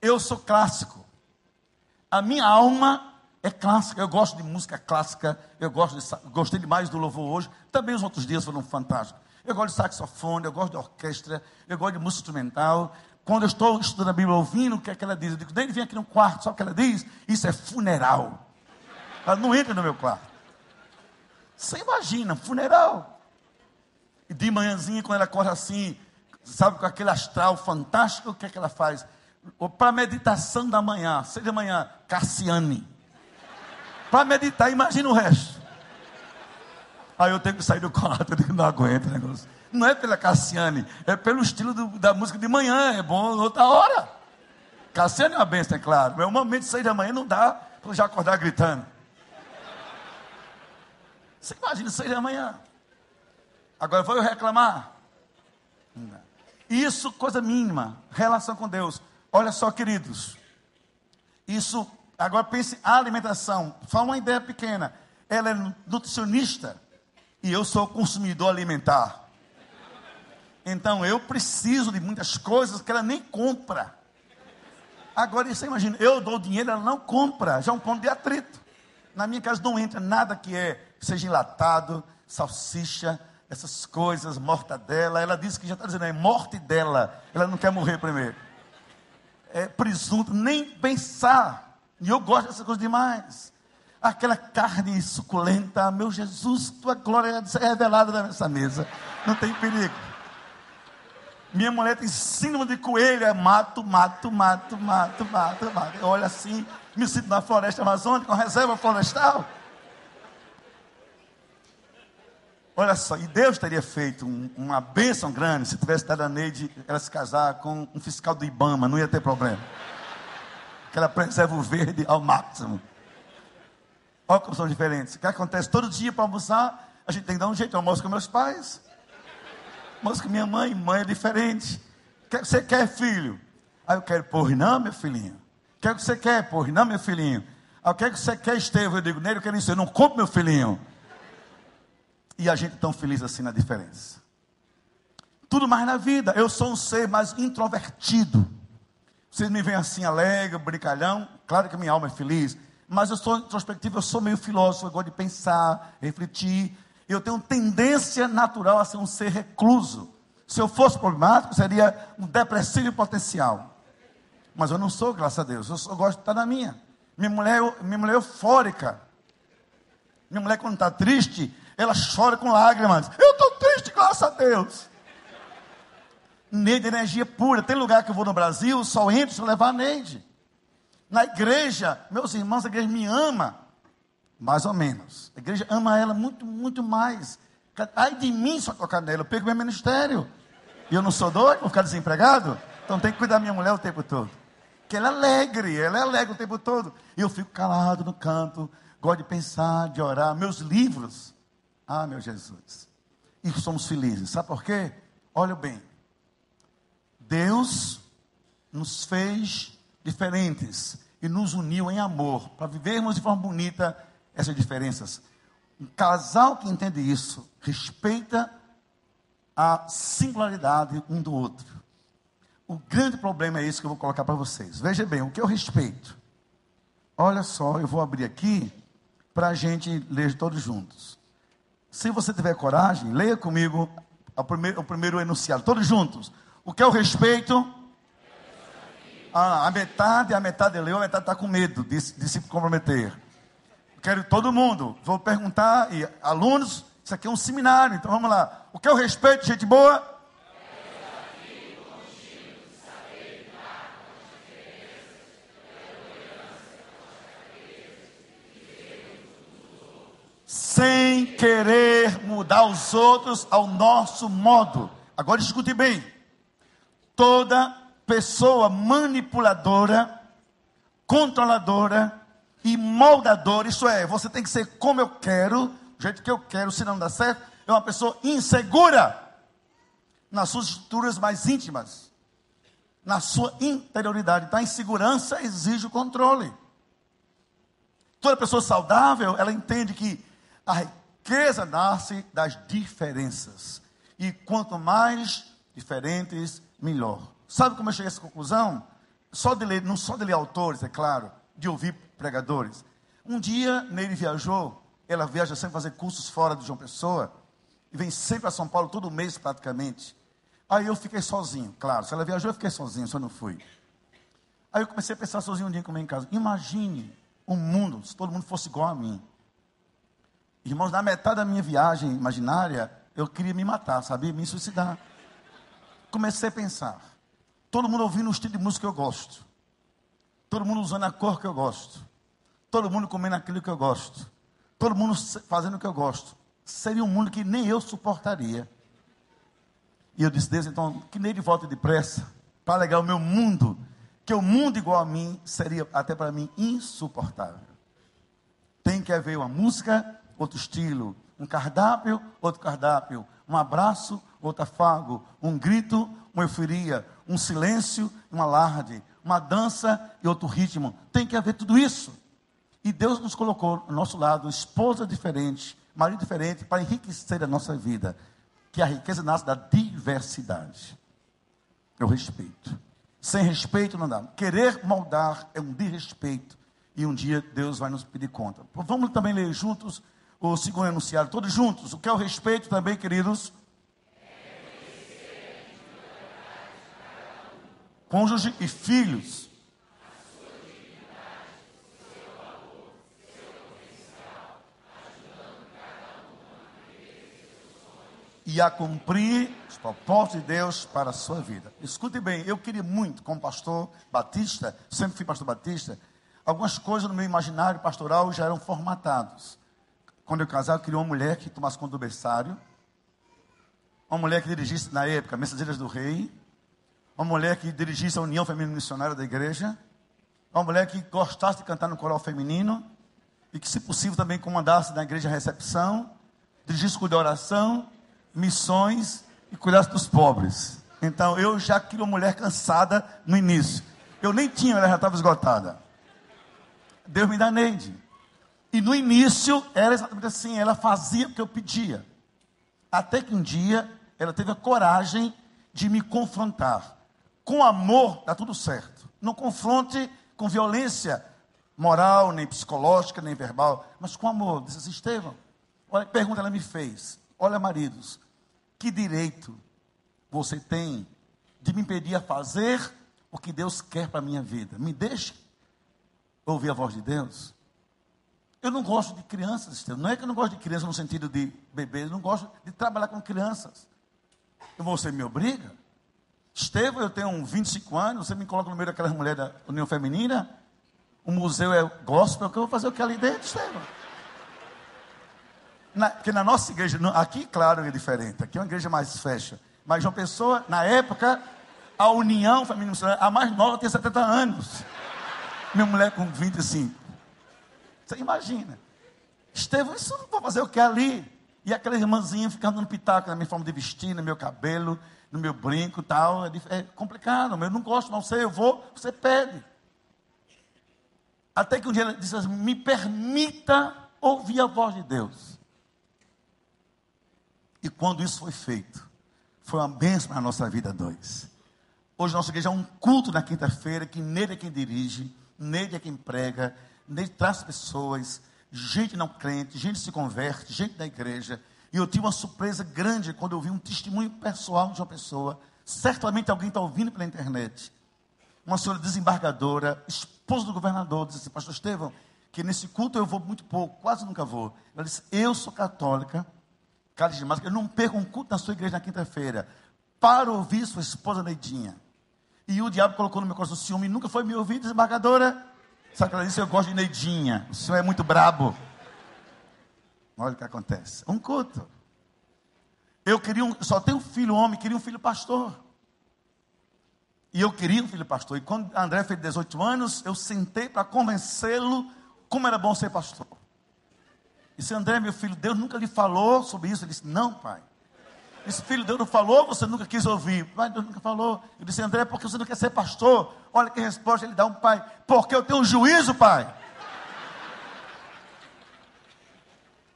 Eu sou clássico. A minha alma é clássica. Eu gosto de música clássica. Eu gosto de, gostei demais do louvor hoje. Também os outros dias foram fantásticos. Eu gosto de saxofone, eu gosto de orquestra, eu gosto de música instrumental. Quando eu estou estudando a Bíblia, ouvindo o que é que ela diz, eu digo, nem vem aqui no quarto, sabe o que ela diz? Isso é funeral. Ela não entra no meu quarto. Você imagina, funeral. E de manhãzinha, quando ela corre assim, sabe, com aquele astral fantástico, o que é que ela faz? para meditação da manhã, seja amanhã, Cassiane. Para meditar, imagina o resto. Aí eu tenho que sair do quarto, eu digo, não aguento o negócio. Não é pela Cassiane, é pelo estilo do, da música de manhã, é bom outra hora. Cassiane é uma benção, é claro. Mas um momento de sair da manhã não dá para já acordar gritando. Você imagina sair da manhã. Agora vou eu reclamar? Isso, coisa mínima, relação com Deus. Olha só, queridos. Isso, agora pense a alimentação. Só uma ideia pequena. Ela é nutricionista e eu sou consumidor alimentar. Então eu preciso de muitas coisas que ela nem compra. Agora você imagina, eu dou dinheiro, ela não compra. Já é um ponto de atrito. Na minha casa não entra nada que é, seja enlatado, salsicha, essas coisas, mortadela. Ela disse que já está dizendo, é morte dela. Ela não quer morrer primeiro é, presunto, nem pensar. E eu gosto dessas coisas demais. Aquela carne suculenta, meu Jesus, tua glória é revelada nessa mesa. Não tem perigo. Minha mulher tem síndrome de coelho, é mato, mato, mato, mato, mato, mato. Eu olho assim, me sinto na floresta amazônica, uma reserva florestal. Olha só, e Deus teria feito um, uma bênção grande se tivesse dado a Neide ela se casar com um fiscal do Ibama, não ia ter problema. Que ela preserva o verde ao máximo. Olha como são diferentes. O que acontece? Todo dia para almoçar, a gente tem que dar um jeito. Eu almoço com meus pais, almoço com minha mãe, mãe é diferente. Que você quer, filho? Aí eu quero, porra, não, meu filhinho. O que, é que você quer, porra, não, meu filhinho? Aí o que, é que você quer, Estevam? Eu digo, nele eu quero isso, eu não compro, meu filhinho. E a gente tão feliz assim na diferença. Tudo mais na vida. Eu sou um ser mais introvertido. Vocês me veem assim, alegre, brincalhão. Claro que minha alma é feliz. Mas eu sou introspectivo, eu sou meio filósofo, eu gosto de pensar, refletir. Eu tenho tendência natural a ser um ser recluso. Se eu fosse problemático, seria um depressivo potencial. Mas eu não sou, graças a Deus. Eu, só, gosto de estar na minha. Minha mulher, minha mulher é eufórica. Minha mulher, quando está triste, ela chora com lágrimas. Eu estou triste, graças a Deus. Neide, energia pura. Tem lugar que eu vou no Brasil, só entro se eu levar a Neide. Na igreja, meus irmãos, a igreja me ama. Mais ou menos. A igreja ama ela muito, muito mais. Ai de mim só tocar nela. Eu pego meu ministério. E eu não sou doido, vou ficar desempregado. Então tem que cuidar da minha mulher o tempo todo. Que ela é alegre, ela é alegre o tempo todo. E eu fico calado no canto, gosto de pensar, de orar. Meus livros. Ah, meu Jesus. E somos felizes. Sabe por quê? Olha bem. Deus nos fez diferentes e nos uniu em amor para vivermos de forma bonita essas diferenças. Um casal que entende isso respeita a singularidade um do outro. O grande problema é isso que eu vou colocar para vocês. Veja bem, o que eu respeito. Olha só, eu vou abrir aqui para a gente ler todos juntos. Se você tiver coragem, leia comigo o primeiro, o primeiro enunciado, todos juntos. O que o respeito? Ah, a metade, a metade leu, a metade está com medo de, de se comprometer. Quero todo mundo. Vou perguntar, e alunos, isso aqui é um seminário, então vamos lá. O que é o respeito, gente boa? sem querer mudar os outros ao nosso modo. Agora escute bem. Toda pessoa manipuladora, controladora e moldadora, isso é, você tem que ser como eu quero, do jeito que eu quero, se não dá certo, é uma pessoa insegura nas suas estruturas mais íntimas, na sua interioridade. Então a insegurança exige o controle. Toda pessoa saudável, ela entende que a riqueza nasce das diferenças. E quanto mais diferentes, melhor. Sabe como eu cheguei a essa conclusão? Só de ler, não só de ler autores, é claro, de ouvir pregadores. Um dia, Neire viajou, ela viaja sempre fazer cursos fora de João Pessoa, e vem sempre a São Paulo todo mês praticamente. Aí eu fiquei sozinho, claro. Se ela viajou, eu fiquei sozinho, só não fui. Aí eu comecei a pensar sozinho um dia comigo em casa. Imagine um mundo, se todo mundo fosse igual a mim. Irmãos, na metade da minha viagem imaginária, eu queria me matar, sabia? Me suicidar. Comecei a pensar. Todo mundo ouvindo o estilo de música que eu gosto. Todo mundo usando a cor que eu gosto. Todo mundo comendo aquilo que eu gosto. Todo mundo fazendo o que eu gosto. Seria um mundo que nem eu suportaria. E eu disse, Deus, então, que nem de volta depressa, para alegar o meu mundo, que o mundo igual a mim seria até para mim insuportável. Tem que haver uma música outro estilo. Um cardápio, outro cardápio. Um abraço, outro afago. Um grito, uma euforia. Um silêncio, um alarde. Uma dança e outro ritmo. Tem que haver tudo isso. E Deus nos colocou ao nosso lado esposa diferente, marido diferente, para enriquecer a nossa vida. Que a riqueza nasce da diversidade. Eu respeito. Sem respeito não dá. Querer moldar é um desrespeito. E um dia Deus vai nos pedir conta. Vamos também ler juntos o segundo enunciado, todos juntos. O que é o respeito também, queridos? Cônjuge e filhos. E a cumprir os propósitos de Deus para a sua vida. Escute bem, eu queria muito, como pastor batista, sempre fui pastor batista, algumas coisas no meu imaginário pastoral já eram formatados quando eu casar, eu queria uma mulher que tomasse conta do berçário, uma mulher que dirigisse, na época, Mensageiras do Rei, uma mulher que dirigisse a União Feminina Missionária da Igreja, uma mulher que gostasse de cantar no coral feminino, e que, se possível, também comandasse na igreja recepção, dirigisse com de oração, missões e cuidasse dos pobres. Então, eu já queria uma mulher cansada no início. Eu nem tinha, ela já estava esgotada. Deus me dá Neide. E no início era exatamente assim, ela fazia o que eu pedia. Até que um dia ela teve a coragem de me confrontar. Com amor dá tudo certo. Não confronte com violência moral, nem psicológica, nem verbal, mas com amor. Disse assim, Estevão, olha que pergunta ela me fez. Olha, maridos, que direito você tem de me impedir a fazer o que Deus quer para a minha vida? Me deixe ouvir a voz de Deus. Eu não gosto de crianças, Estevão. Não é que eu não gosto de crianças no sentido de bebês, eu não gosto de trabalhar com crianças. Você me obriga? Estevão, eu tenho 25 anos, você me coloca no meio daquelas mulheres da União Feminina, o museu é gospel, que eu vou fazer o que ali dentro, Estevão? Na, porque na nossa igreja, aqui, claro, é diferente, aqui é uma igreja mais fecha. Mas uma pessoa, na época, a União Feminina a mais nova, tem 70 anos. Minha mulher com 25. Você imagina. Estevão, isso não vou fazer o que ali? E aquela irmãzinha ficando no pitaco na minha forma de vestir, no meu cabelo, no meu brinco e tal. É, é complicado, eu não gosto, não sei, eu vou, você pede. Até que um dia ela disse assim: me permita ouvir a voz de Deus. E quando isso foi feito, foi uma bênção para a nossa vida dois. Hoje nossa igreja é um culto na quinta-feira, que nele é quem dirige, nele é quem prega, nele traz pessoas, gente não crente, gente se converte, gente da igreja. E eu tive uma surpresa grande quando eu vi um testemunho pessoal de uma pessoa. Certamente alguém está ouvindo pela internet. Uma senhora desembargadora, esposa do governador, disse assim, pastor Estevão, que nesse culto eu vou muito pouco, quase nunca vou. Ela disse, eu sou católica, carismática, eu não perco um culto na sua igreja na quinta-feira, para ouvir sua esposa Neidinha. E o diabo colocou no meu coração ciúme, nunca foi me ouvir, desembargadora. Sabe que ela disse, eu gosto de Neidinha, o senhor é muito brabo. Olha o que acontece. Um culto. Eu queria um, só tenho um filho homem, queria um filho pastor. E eu queria um filho pastor. E quando André fez 18 anos, eu sentei para convencê-lo como era bom ser pastor. E disse, André, meu filho, Deus nunca lhe falou sobre isso. Ele disse, não, pai. Esse filho, Deus não falou, você nunca quis ouvir. Pai, Deus nunca falou. Eu disse, André, porque você não quer ser pastor? Olha que resposta ele dá um pai. Porque eu tenho um juízo, pai.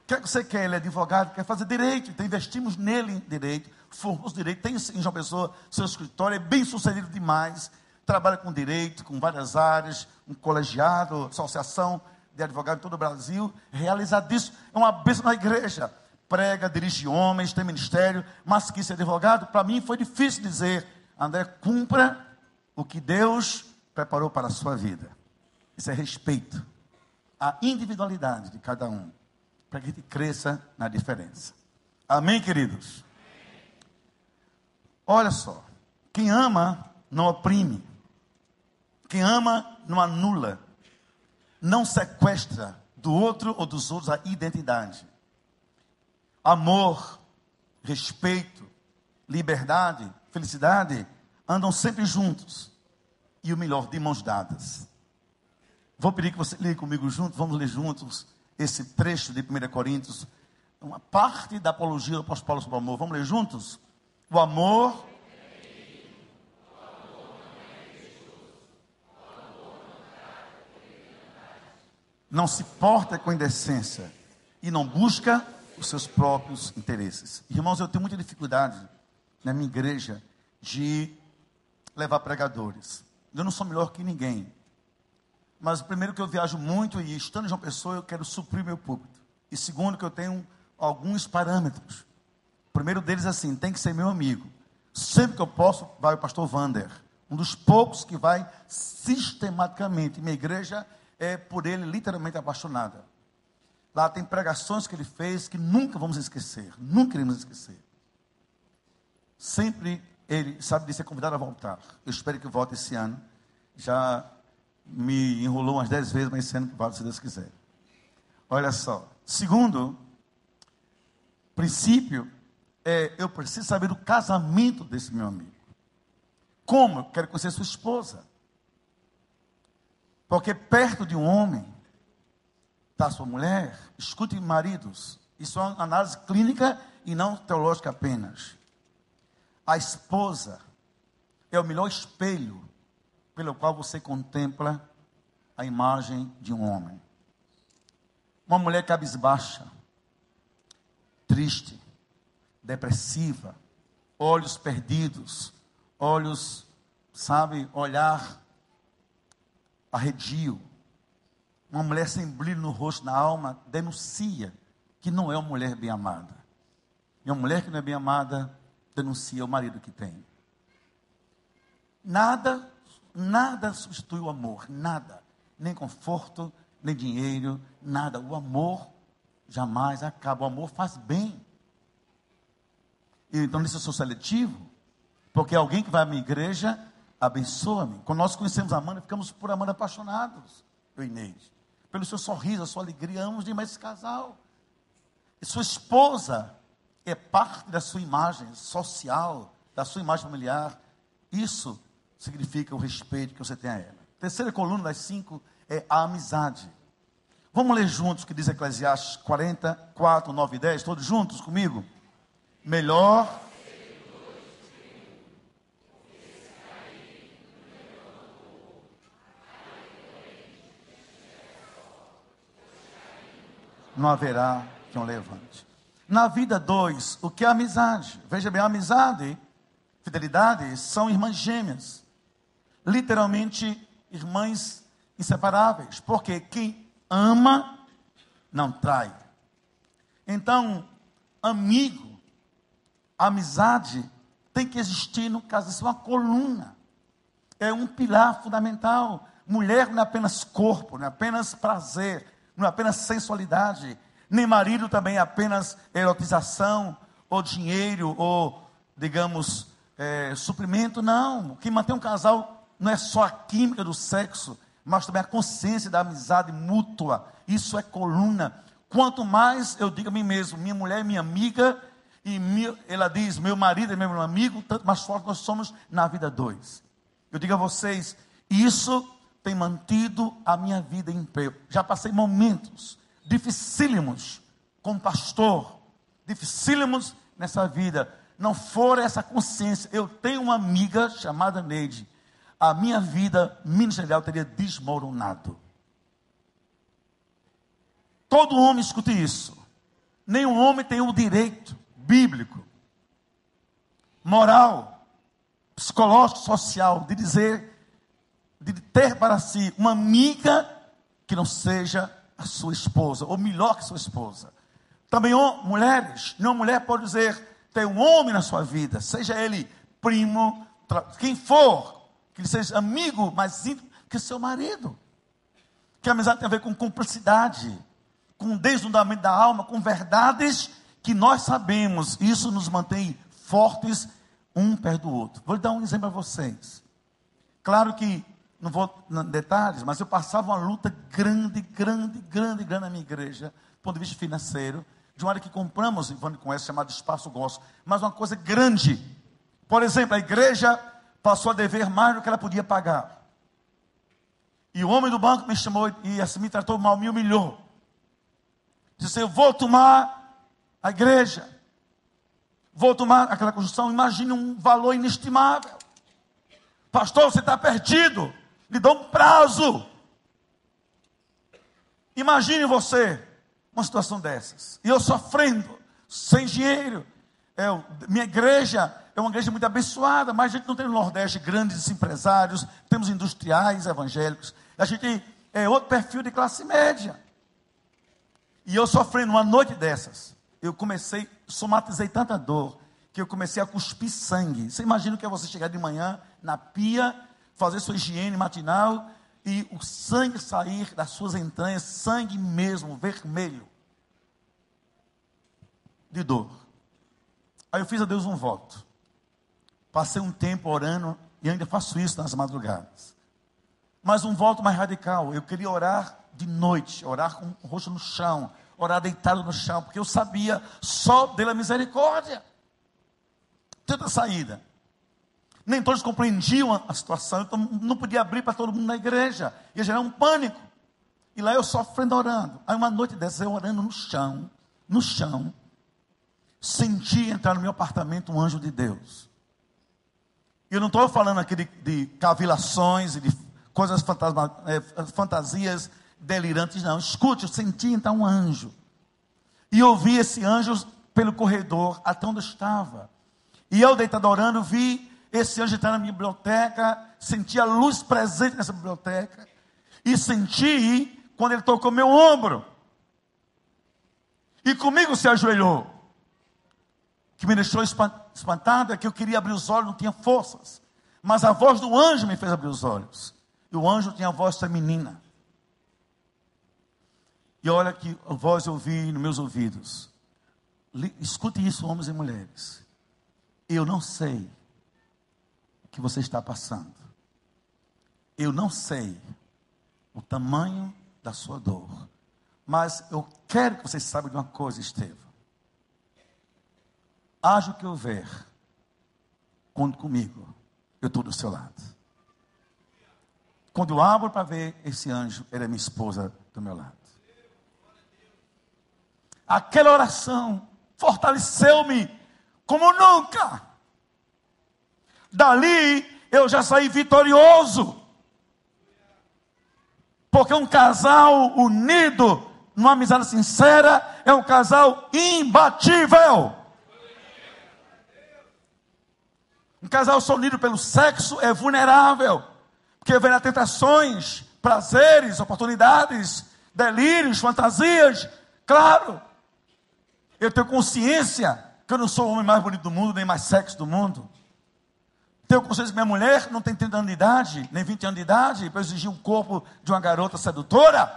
O que, é que você quer? Ele é advogado, quer fazer direito. Então investimos nele em direito formou direito, tem em João Pessoa seu escritório, é bem sucedido demais, trabalha com direito, com várias áreas, um colegiado, associação de advogados em todo o Brasil, realizado isso, é uma bênção na igreja. Prega, dirige homens, tem ministério, mas que ser advogado, para mim foi difícil dizer, André, cumpra o que Deus preparou para a sua vida. Isso é respeito à individualidade de cada um, para que a gente cresça na diferença. Amém, queridos? Olha só, quem ama não oprime, quem ama não anula, não sequestra do outro ou dos outros a identidade. Amor, respeito, liberdade, felicidade andam sempre juntos. E o melhor, de mãos dadas. Vou pedir que você leia comigo junto, vamos ler juntos esse trecho de 1 Coríntios, uma parte da apologia do apóstolo Paulo sobre o amor. Vamos ler juntos? O amor. Não se porta com indecência e não busca os seus próprios interesses. Irmãos, eu tenho muita dificuldade na minha igreja de levar pregadores. Eu não sou melhor que ninguém. Mas primeiro que eu viajo muito e estando em uma pessoa eu quero suprir meu público. E segundo que eu tenho alguns parâmetros. O primeiro deles é assim, tem que ser meu amigo. Sempre que eu posso, vai o pastor Vander. Um dos poucos que vai sistematicamente. Minha igreja é por ele literalmente apaixonada. Lá tem pregações que ele fez que nunca vamos esquecer. Nunca iremos esquecer. Sempre ele sabe de ser convidado a voltar. Eu espero que volte esse ano. Já me enrolou umas dez vezes, mas ano que volte, se Deus quiser. Olha só. Segundo princípio, é, eu preciso saber do casamento desse meu amigo. Como? Eu quero conhecer sua esposa. Porque perto de um homem está sua mulher. Escute, maridos. Isso é uma análise clínica e não teológica apenas. A esposa é o melhor espelho pelo qual você contempla a imagem de um homem. Uma mulher cabisbaixa, triste, depressiva, olhos perdidos, olhos, sabe, olhar arredio. Uma mulher sem brilho no rosto, na alma, denuncia que não é uma mulher bem amada. E uma mulher que não é bem amada denuncia o marido que tem. Nada, nada substitui o amor, nada. Nem conforto, nem dinheiro, nada. O amor jamais acaba. O amor faz bem. Então, nisso eu sou seletivo, porque alguém que vai à minha igreja abençoa-me. Quando nós conhecemos a Amanda, ficamos por Amanda apaixonados, eu e. Pelo seu sorriso, a sua alegria, amamos demais esse casal. E sua esposa é parte da sua imagem social, da sua imagem familiar. Isso significa o respeito que você tem a ela. Terceira coluna das cinco é a amizade. Vamos ler juntos o que diz Eclesiastes 44, 9 e 10, todos juntos comigo? Melhor não haverá quem o levante. Na vida, dois, o que é amizade? Veja bem, amizade, fidelidade, são irmãs gêmeas. Literalmente, irmãs inseparáveis. Porque quem ama, não trai. Então, amigo, amizade, tem que existir no caso, isso é uma coluna. É um pilar fundamental. Mulher não é apenas corpo, não é apenas prazer, não é apenas sensualidade, nem marido também é apenas erotização, ou dinheiro, ou, digamos, é, suprimento, não. Quem mantém um casal não é só a química do sexo, mas também a consciência da amizade mútua. Isso é coluna. Quanto mais eu digo a mim mesmo, minha mulher é minha amiga, e ela diz, meu marido é meu amigo, tanto mais forte nós somos na vida dois. Eu digo a vocês, isso tem mantido a minha vida em pé. Já passei momentos dificílimos como pastor, dificílimos nessa vida. Não for essa consciência, eu tenho uma amiga chamada Neide. A minha vida ministerial teria desmoronado. Todo homem escute isso. Nenhum homem tem o direito bíblico, moral, psicológico, social de dizer de ter para si uma amiga que não seja a sua esposa, ou melhor que sua esposa. Também mulheres, nenhuma mulher pode dizer tem um homem na sua vida, seja ele primo, quem for, que ele seja amigo mais íntimo que seu marido. Que a amizade tem a ver com cumplicidade, com desnudamento da alma, com verdades que nós sabemos. Isso nos mantém fortes um perto do outro. Vou dar um exemplo a vocês. Claro que não vou em detalhes, mas eu passava uma luta grande, grande, grande, grande na minha igreja, do ponto de vista financeiro, de uma área que compramos, Ivone conhece, chamado Espaço Gosto, mas uma coisa grande. Por exemplo, a igreja passou a dever mais do que ela podia pagar. E o homem do banco me chamou e assim me tratou mal, me humilhou. Disse: Eu vou tomar a igreja, vou tomar aquela construção. Imagine um valor inestimável. Pastor, você está perdido lhe dou um prazo. Imagine você uma situação dessas. E eu sofrendo, sem dinheiro. É, minha igreja é uma igreja muito abençoada, mas a gente não tem no Nordeste grandes empresários, temos industriais evangélicos. A gente é outro perfil de classe média. E eu sofrendo uma noite dessas, eu comecei, somatizei tanta dor, que eu comecei a cuspir sangue. Você imagina o que é você chegar de manhã na pia fazer sua higiene matinal e o sangue sair das suas entranhas, sangue mesmo, vermelho, de dor. Aí eu fiz a Deus um voto. Passei um tempo orando e ainda faço isso nas madrugadas. Mas um voto mais radical. Eu queria orar de noite, orar com o rosto no chão, orar deitado no chão, porque eu sabia só dela misericórdia. Tenta saída. Nem todos compreendiam a situação, então não podia abrir para todo mundo na igreja. Ia gerar um pânico. E lá eu sofrendo orando. Aí uma noite dessa, eu orando no chão, no chão, senti entrar no meu apartamento um anjo de Deus. E eu não estou falando aqui de, de cavilações e de coisas fantasma, é, fantasias delirantes, não. Escute, eu senti entrar um anjo. E ouvi esse anjo pelo corredor até onde eu estava. E eu, deitado orando, vi esse anjo está na minha biblioteca, senti a luz presente nessa biblioteca. e senti quando ele tocou meu ombro. E comigo se ajoelhou. Que me deixou espantado é que eu queria abrir os olhos, não tinha forças. Mas a voz do anjo me fez abrir os olhos. E o anjo tinha a voz feminina. E olha que a voz eu ouvi nos meus ouvidos. Escute isso, homens e mulheres. Eu não sei o que você está passando. Eu não sei o tamanho da sua dor. Mas eu quero que você saiba de uma coisa, Estevam. Haja o que houver, conte comigo, eu estou do seu lado. Quando eu abro para ver esse anjo, é minha esposa do meu lado. Aquela oração fortaleceu-me como nunca. Dali eu já saí vitorioso. Porque um casal unido, numa amizade sincera, é um casal imbatível. Um casal só unido pelo sexo é vulnerável. Porque vem tentações, prazeres, oportunidades, delírios, fantasias. Claro, eu tenho consciência que eu não sou o homem mais bonito do mundo, nem mais sexo do mundo. Tenho consciência que minha mulher não tem 30 anos de idade, nem 20 anos de idade, para exigir o corpo de uma garota sedutora.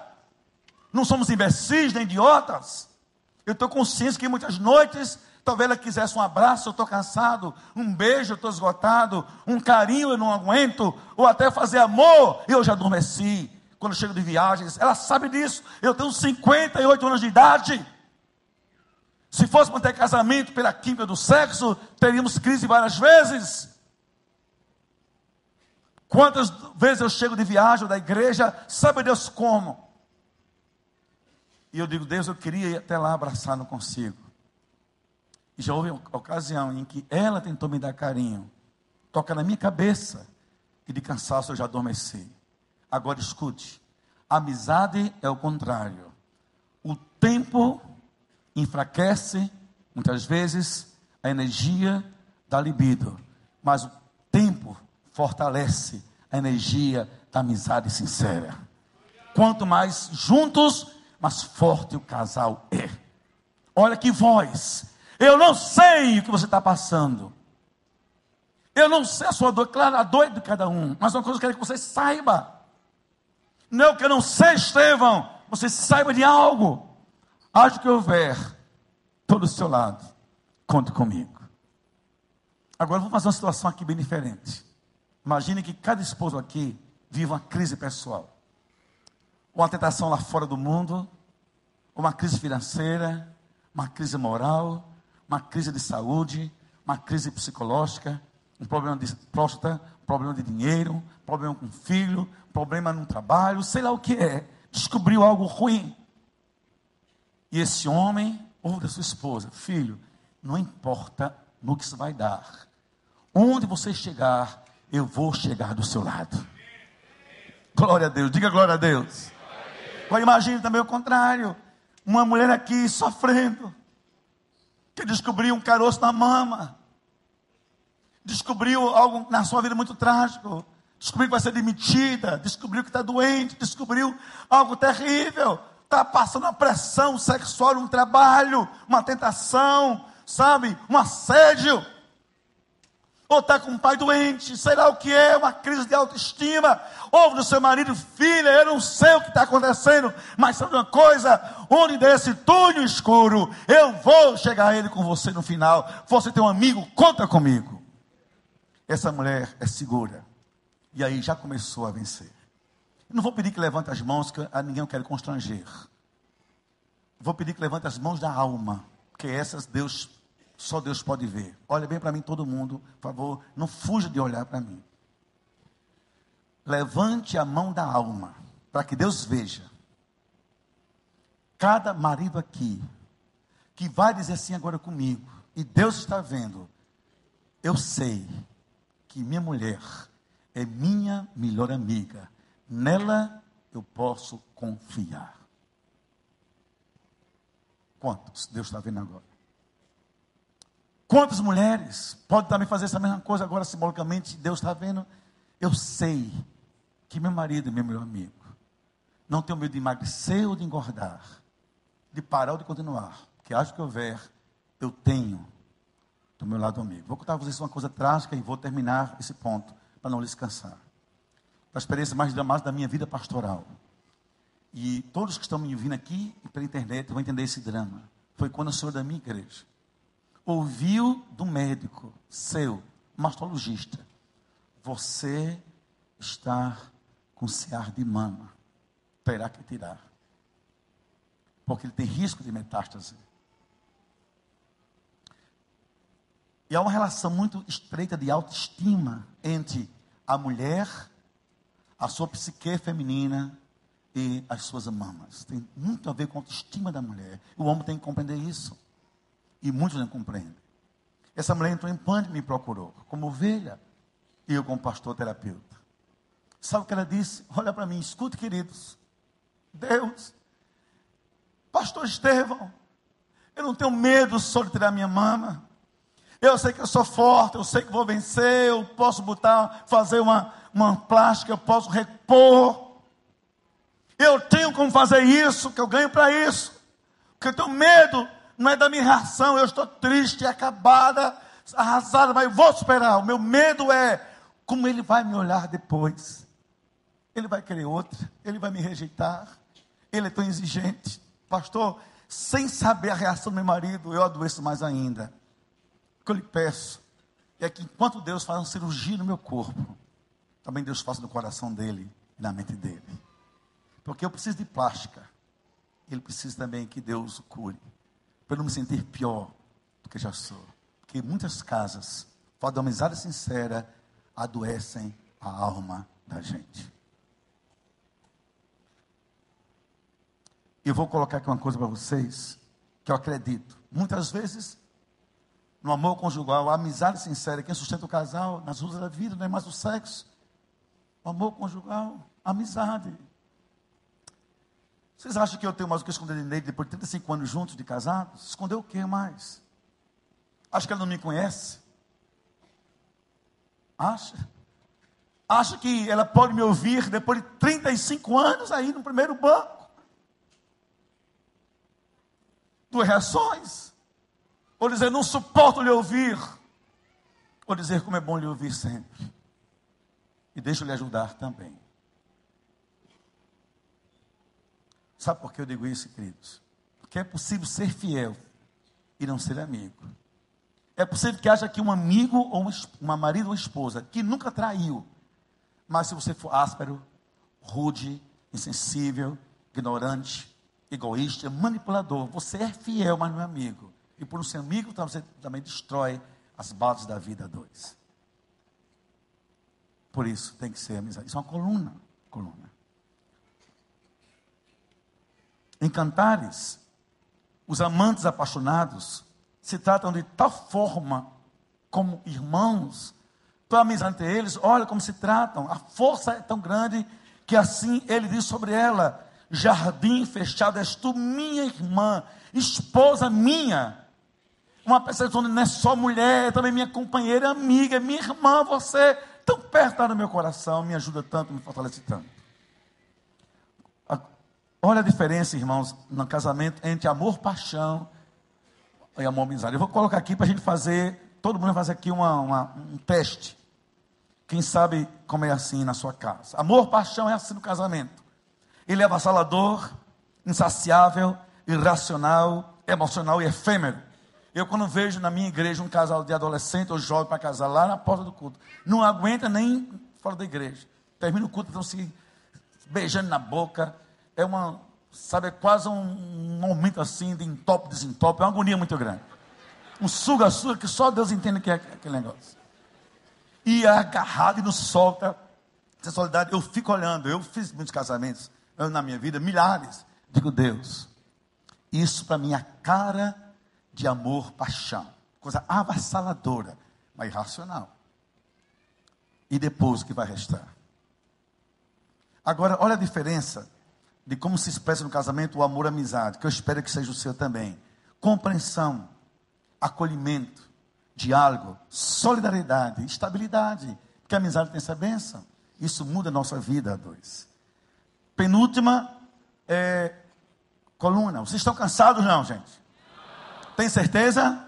Não somos imbecis nem idiotas. Eu tenho consciência que muitas noites, talvez ela quisesse um abraço, eu estou cansado, um beijo, eu estou esgotado, um carinho, eu não aguento, ou até fazer amor, eu já adormeci. Quando chego de viagens, ela sabe disso. Eu tenho 58 anos de idade. Se fosse manter casamento pela química do sexo, teríamos crise várias vezes. Quantas vezes eu chego de viagem da igreja, sabe Deus como? E eu digo, Deus, eu queria ir até lá abraçar, não consigo. E já houve ocasião em que ela tentou me dar carinho, toca na minha cabeça, e de cansaço eu já adormeci. Agora escute: amizade é o contrário. O tempo enfraquece, muitas vezes, a energia da libido, mas o tempo fortalece a energia da amizade sincera. Quanto mais juntos, mais forte o casal é. Olha que voz. Eu não sei o que você está passando. Eu não sei a sua dor, claro, a dor é de cada um. Mas uma coisa que eu quero que você saiba. Não é que eu não sei, Estevão. Você saiba de algo. Acho que houver, estou do seu lado. Conte comigo. Agora vamos fazer uma situação aqui bem diferente. Imagine que cada esposo aqui vive uma crise pessoal. Uma tentação lá fora do mundo, uma crise financeira, uma crise moral, uma crise de saúde, uma crise psicológica, um problema de próstata, um problema de dinheiro, um problema com filho, um problema no trabalho, sei lá o que é. Descobriu algo ruim. E esse homem ouve da sua esposa: Filho, não importa no que isso vai dar, onde você chegar, eu vou chegar do seu lado. Glória a Deus, diga glória a Deus. Agora imagine também o contrário: uma mulher aqui sofrendo, que descobriu um caroço na mama, descobriu algo na sua vida muito trágico, descobriu que vai ser demitida, descobriu que está doente, descobriu algo terrível, está passando uma pressão sexual, um trabalho, uma tentação, sabe, um assédio ou está com um pai doente, sei lá o que é, uma crise de autoestima, ouve do seu marido, filha, eu não sei o que está acontecendo, mas sabe uma coisa, onde desse túnel escuro, eu vou chegar a ele com você no final, você tem um amigo, conta comigo. Essa mulher é segura, e aí já começou a vencer. não vou pedir que levante as mãos, que a ninguém eu quero constranger. Vou pedir que levante as mãos da alma, porque essas Deus só Deus pode ver. Olha bem para mim, todo mundo, por favor, não fuja de olhar para mim. Levante a mão da alma, para que Deus veja. Cada marido aqui, que vai dizer assim agora comigo, e Deus está vendo, eu sei que minha mulher é minha melhor amiga, nela eu posso confiar. Quantos Deus está vendo agora? Quantas mulheres podem também fazer essa mesma coisa agora simbolicamente? Deus está vendo. Eu sei que meu marido é meu melhor amigo. Não tenho medo de emagrecer ou de engordar, de parar ou de continuar. Porque acho que houver, eu tenho do meu lado amigo. Vou contar para vocês uma coisa trágica e vou terminar esse ponto, para não lhes cansar. A experiência mais dramática da minha vida pastoral. E todos que estão me ouvindo aqui e pela internet vão entender esse drama. Foi quando o senhor da minha igreja ouviu do médico seu, mastologista, você está com ciar de mama, terá que tirar. Porque ele tem risco de metástase. E há uma relação muito estreita de autoestima entre a mulher, a sua psique feminina e as suas mamas. Tem muito a ver com a autoestima da mulher. O homem tem que compreender isso. E muitos não compreendem. Essa mulher entrou em pânico e me procurou, como ovelha, e eu como pastor terapeuta. Sabe o que ela disse? Olha para mim, escute, queridos. Deus, pastor Estevão, eu não tenho medo só de tirar minha mama. Eu sei que eu sou forte, eu sei que vou vencer, eu posso botar, fazer uma, uma plástica, eu posso repor. Eu tenho como fazer isso, que eu ganho para isso. Porque eu tenho medo, não é da minha reação, eu estou triste, acabada, arrasada, mas vou superar. O meu medo é como ele vai me olhar depois. Ele vai querer outra, ele vai me rejeitar. Ele é tão exigente. Pastor, sem saber a reação do meu marido, eu adoeço mais ainda. O que eu lhe peço é que enquanto Deus faz uma cirurgia no meu corpo, também Deus faça no coração dele e na mente dele. Porque eu preciso de plástica. Ele precisa também que Deus o cure. Para não me sentir pior do que já sou. Porque muitas casas, falta de amizade sincera, adoecem a alma da gente. Eu vou colocar aqui uma coisa para vocês que eu acredito. Muitas vezes, no amor conjugal, a amizade sincera, quem sustenta o casal nas ruas da vida, não é mais o sexo. O amor conjugal, amizade. Vocês acham que eu tenho mais o que esconder de Neide depois de 35 anos juntos de casados? Esconder o que mais? Acha que ela não me conhece? Acha? Acha que ela pode me ouvir depois de 35 anos aí no primeiro banco? Duas reações. Ou dizer, não suporto lhe ouvir. Ou dizer, como é bom lhe ouvir sempre. E deixa eu lhe ajudar também. Sabe por que eu digo isso, queridos? Porque é possível ser fiel e não ser amigo. É possível que haja aqui um amigo ou uma, uma marido ou esposa que nunca traiu. Mas se você for áspero, rude, insensível, ignorante, egoísta, manipulador, você é fiel, mas não é amigo. E por não ser amigo, então você também destrói as bases da vida dois. Por isso tem que ser amizade. Isso é uma coluna. coluna. Em Cantares, os amantes apaixonados se tratam de tal forma como irmãos, tua amizade entre eles, olha como se tratam, a força é tão grande que assim ele diz sobre ela: Jardim fechado, és tu minha irmã, esposa minha. Uma pessoa onde não é só mulher, é também minha companheira, amiga, minha irmã, você, tão perto no meu coração, me ajuda tanto, me fortalece tanto. Olha a diferença, irmãos, no casamento entre amor, paixão e amor, amizade. Eu vou colocar aqui para a gente fazer, todo mundo vai fazer aqui uma, uma, um teste. Quem sabe como é assim na sua casa. Amor, paixão é assim no casamento. Ele é avassalador, insaciável, irracional, emocional e efêmero. Eu, quando vejo na minha igreja um casal de adolescente ou jovem para casar lá na porta do culto, não aguenta nem fora da igreja. Termina o culto, estão se beijando na boca, é uma, sabe, é quase um, momento assim de entope, desentope, é uma agonia muito grande. Um suga-suga que só Deus entende que é aquele negócio. E é agarrado e não solta. Sensualidade, eu fico olhando, eu fiz muitos casamentos na minha vida, milhares. Digo, Deus, isso para mim é a cara de amor, paixão. Coisa avassaladora, mas irracional. E depois o que vai restar? Agora, olha a diferença de como se expressa no casamento o amor e a amizade, que eu espero que seja o seu também. Compreensão, acolhimento, diálogo, solidariedade, estabilidade. Porque a amizade tem essa benção. Isso muda a nossa vida a dois. penúltima é, coluna. Vocês estão cansados, não, gente? Tem certeza?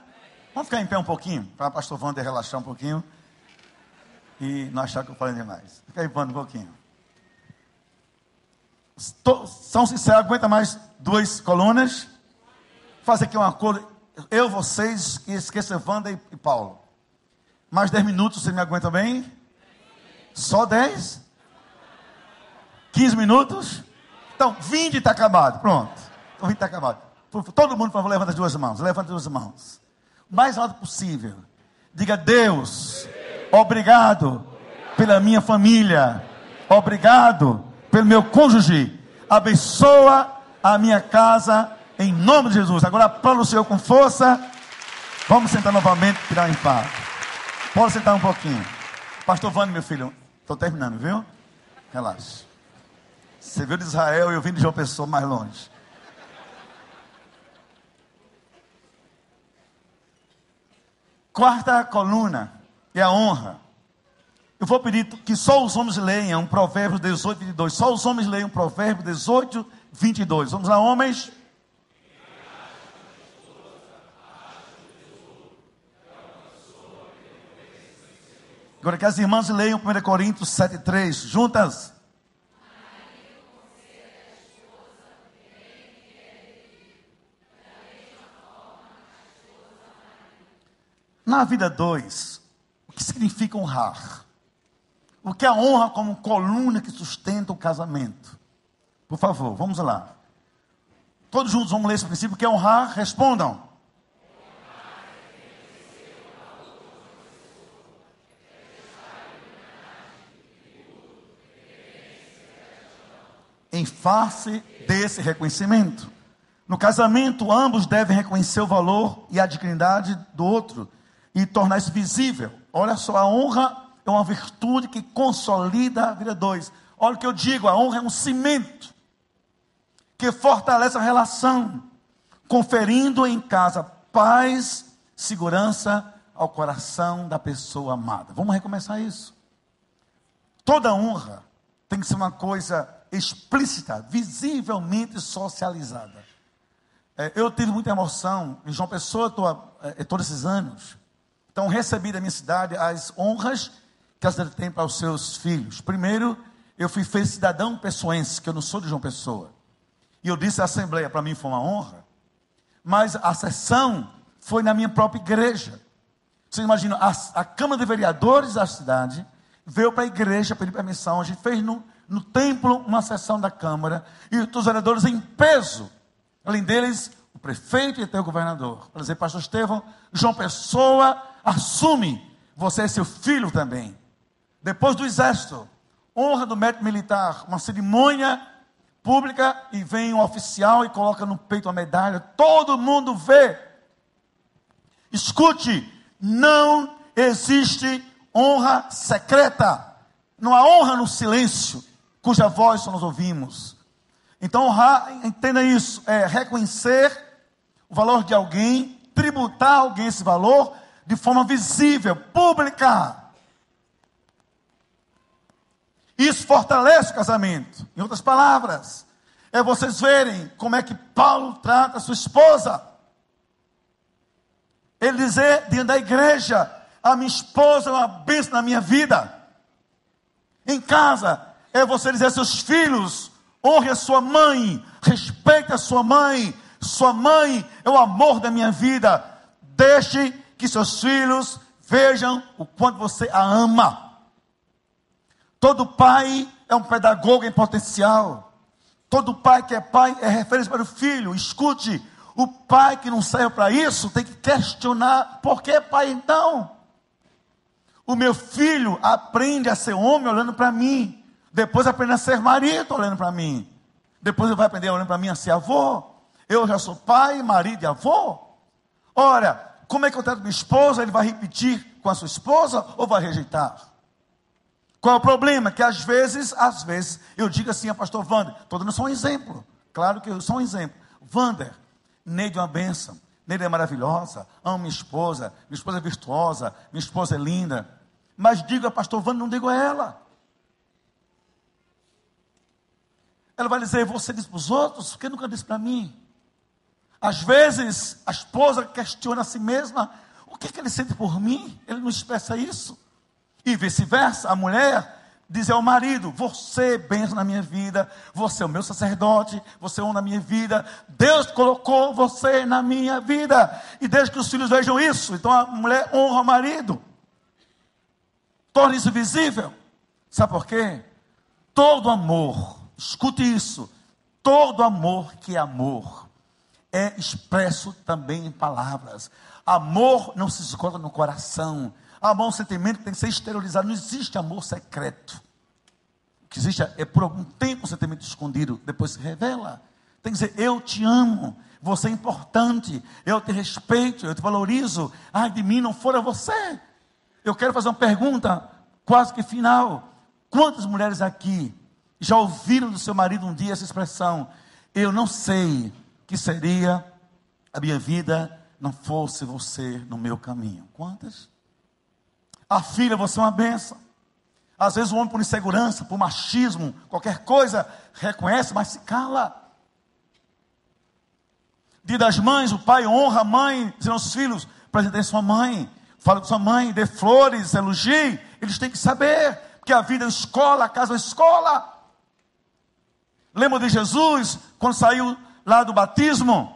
Vamos ficar em pé um pouquinho, para o pastor Wander relaxar um pouquinho e não achar que eu falei demais. Fica aí um pouquinho. São sinceros, aguenta mais duas colunas. Faz aqui uma cor. Eu, vocês, e esqueça Wanda e Paulo. Mais dez minutos, você me aguenta bem? Só dez? Quinze minutos? Então, vinte está acabado. Pronto. Então, vinte está acabado. Todo mundo, por favor, levanta as duas mãos. Levanta as duas mãos. O mais alto possível. Diga, Deus, obrigado pela minha família. Obrigado pelo meu cônjuge. Abençoa a minha casa em nome de Jesus. Agora aplauda o Senhor com força. Vamos sentar novamente tirar em paz. Pode sentar um pouquinho. Pastor Vando, meu filho, estou terminando, viu? Relaxa. Você veio de Israel e eu vim de João Pessoa mais longe. Quarta coluna é a honra. Eu vou pedir que só os homens leiam Provérbios 18, 22. Só os homens leiam Provérbios 18, 22. Vamos lá, homens. Agora que as irmãs leiam 1 Coríntios 7, 3. Juntas. Na vida 2, o que significa honrar? O que é a honra como coluna que sustenta o casamento? Por favor, vamos lá. Todos juntos vamos ler esse princípio. Que é honrar? Respondam. Em face desse reconhecimento. No casamento, ambos devem reconhecer o valor e a dignidade do outro e tornar isso visível. Olha só, a honra é uma virtude que consolida a vida dois. Olha o que eu digo: a honra é um cimento que fortalece a relação, conferindo em casa paz, segurança ao coração da pessoa amada. Vamos recomeçar isso. Toda honra tem que ser uma coisa explícita, visivelmente socializada. É, eu tive muita emoção em João Pessoa, estou, é, todos esses anos. Então, recebi da minha cidade as honras que a cidade tem para os seus filhos. Primeiro, eu fui feito cidadão pessoense, que eu não sou de João Pessoa. E eu disse à Assembleia, para mim foi uma honra. Mas a sessão foi na minha própria igreja. Você imagina, a, a Câmara de Vereadores da cidade veio para a igreja pedir permissão. A gente fez no, no templo uma sessão da Câmara. E os vereadores em peso. Além deles, o prefeito e até o governador. Para dizer, pastor Estevão, João Pessoa assume, você é seu filho também. Depois do exército, honra do médico militar, uma cerimônia pública e vem um oficial e coloca no peito a medalha, todo mundo vê. Escute, não existe honra secreta. Não há honra no silêncio, cuja voz só nós ouvimos. Então, honrar, entenda isso, é reconhecer o valor de alguém, tributar alguém esse valor de forma visível, pública. Isso fortalece o casamento. Em outras palavras, é vocês verem como é que Paulo trata a sua esposa. Ele dizer diante da igreja: a minha esposa é uma bênção na minha vida. Em casa, é você dizer a seus filhos: honre a sua mãe, respeite a sua mãe. Sua mãe é o amor da minha vida. Deixe que seus filhos vejam o quanto você a ama. Todo pai é um pedagogo em potencial. Todo pai que é pai é referência para o filho. Escute, o pai que não serve para isso tem que questionar: por que pai então? O meu filho aprende a ser homem olhando para mim. Depois aprende a ser marido olhando para mim. Depois ele vai aprender olhando para mim a ser avô. Eu já sou pai, marido e avô. Ora, como é que eu trato minha esposa? Ele vai repetir com a sua esposa ou vai rejeitar? Qual é o problema? Que às vezes, às vezes, eu digo assim a pastor Wander, estou dando só um exemplo. Claro que eu sou um exemplo. Wander, Neide é uma bênção. Neide é maravilhosa, amo minha esposa, minha esposa é virtuosa, minha esposa é linda. Mas digo a pastor Wander, não digo a ela. Ela vai dizer: Você diz para os outros, porque nunca disse para mim. Às vezes, a esposa questiona a si mesma: O que, é que ele sente por mim? Ele não expressa isso. E vice-versa, a mulher diz ao marido: Você benção na minha vida, você é o meu sacerdote, você é um na minha vida, Deus colocou você na minha vida. E desde que os filhos vejam isso, então a mulher honra o marido, torna isso visível. Sabe por quê? Todo amor, escute isso, todo amor que é amor é expresso também em palavras. Amor não se esgota no coração. Amor é um sentimento que tem que ser exteriorizado. Não existe amor secreto. O que existe é por algum tempo um sentimento escondido, depois se revela. Tem que dizer, eu te amo, você é importante, eu te respeito, eu te valorizo. Ai, de mim não fora você. Eu quero fazer uma pergunta, quase que final. Quantas mulheres aqui já ouviram do seu marido um dia essa expressão? Eu não sei que seria a minha vida não fosse você no meu caminho. Quantas? A filha, você é uma benção. Às vezes o homem, por insegurança, por machismo, qualquer coisa, reconhece, mas se cala. Dia das mães, o pai honra a mãe, dizendo aos filhos: apresentei sua mãe, fala com sua mãe, dê flores, elogie. Eles têm que saber que a vida é escola, a casa é escola. Lembra de Jesus, quando saiu lá do batismo?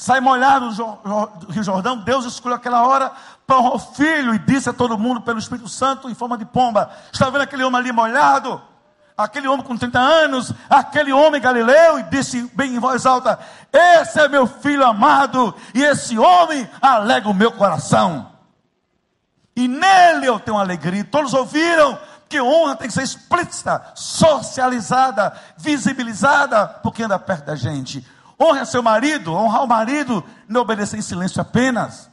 Sai molhado do Rio Jordão, Deus escolheu aquela hora para o filho e disse a todo mundo pelo Espírito Santo em forma de pomba: Está vendo aquele homem ali molhado? Aquele homem com 30 anos, aquele homem galileu, e disse bem em voz alta: Esse é meu filho amado, e esse homem alega o meu coração. E nele eu tenho alegria. Todos ouviram que honra tem que ser explícita, socializada, visibilizada, porque anda perto da gente. Honra seu marido, honrar o marido não obedecer em silêncio apenas.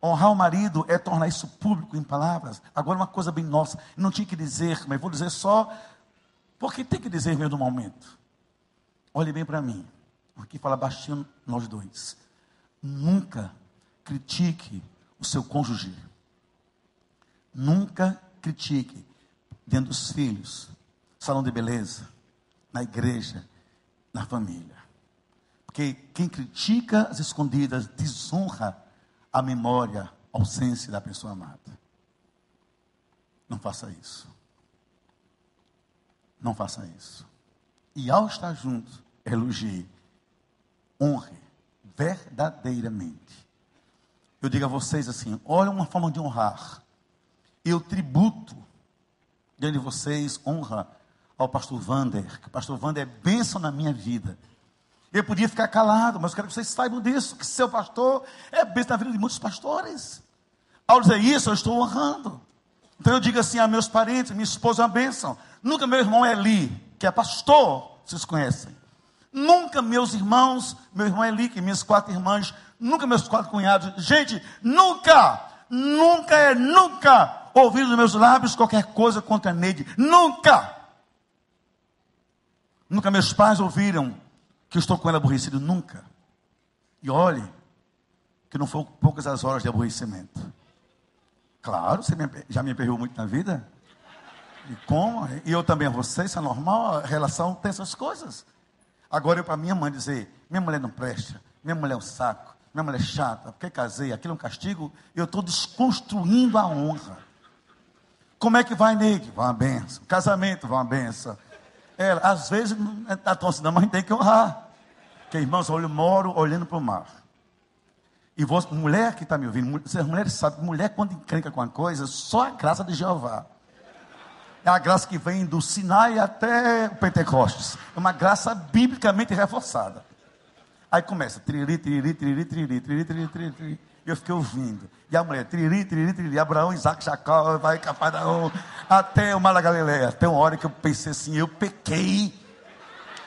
Honrar o marido é tornar isso público em palavras. Agora, uma coisa bem nossa, não tinha que dizer, mas vou dizer só, porque tem que dizer mesmo no momento. Olhe bem para mim, porque fala baixinho nós dois. Nunca critique o seu cônjuge. Nunca critique dentro dos filhos, salão de beleza, na igreja, na família. Porque quem critica as escondidas desonra a memória, a ausência da pessoa amada. Não faça isso. Não faça isso. E ao estar junto, elogie, honre verdadeiramente. Eu digo a vocês assim: olha uma forma de honrar. Eu tributo diante de vocês honra ao pastor Vander, que o pastor Vander é bênção na minha vida. Eu podia ficar calado, mas eu quero que vocês saibam disso, que seu pastor é bênção na vida de muitos pastores. Ao dizer isso, eu estou honrando. Então eu digo assim a meus parentes, minha esposa é uma bênção. Nunca meu irmão Eli, que é pastor, vocês conhecem. Nunca meus irmãos, meu irmão Eli, que minhas quatro irmãs, nunca meus quatro cunhados. Gente, nunca, nunca é nunca ouvir dos meus lábios qualquer coisa contra Neide. Nunca! Nunca meus pais ouviram que eu estou com ela aborrecido. Nunca. E olhe, que não foram poucas as horas de aborrecimento. Claro, você já me aperreou muito na vida. E como? E eu também a você, isso é normal, a relação tem essas coisas. Agora eu para minha mãe dizer, minha mulher não presta, minha mulher é um saco, minha mulher é chata, porque casei, aquilo é um castigo, eu estou desconstruindo a honra. Como é que vai, Nick? Vai uma benção. Casamento, vai uma benção. Ela, às vezes, está tão assim, mas tem que honrar. Porque, irmãos, eu moro olhando para o mar. E você, mulher que está me ouvindo, vocês mulheres sabem, mulher quando encrenca com uma coisa, só a graça de Jeová. É a graça que vem do Sinai até o Pentecostes. É uma graça biblicamente reforçada. Aí começa, triri, triri, triri, triri, triri, triri, triri, triri. E eu fiquei ouvindo. E a mulher, triri, triri, triri, Abraão, Isaac, Jacó, vai, Cafarnaum, até o Mar Galileia. Até uma hora que eu pensei assim, eu pequei.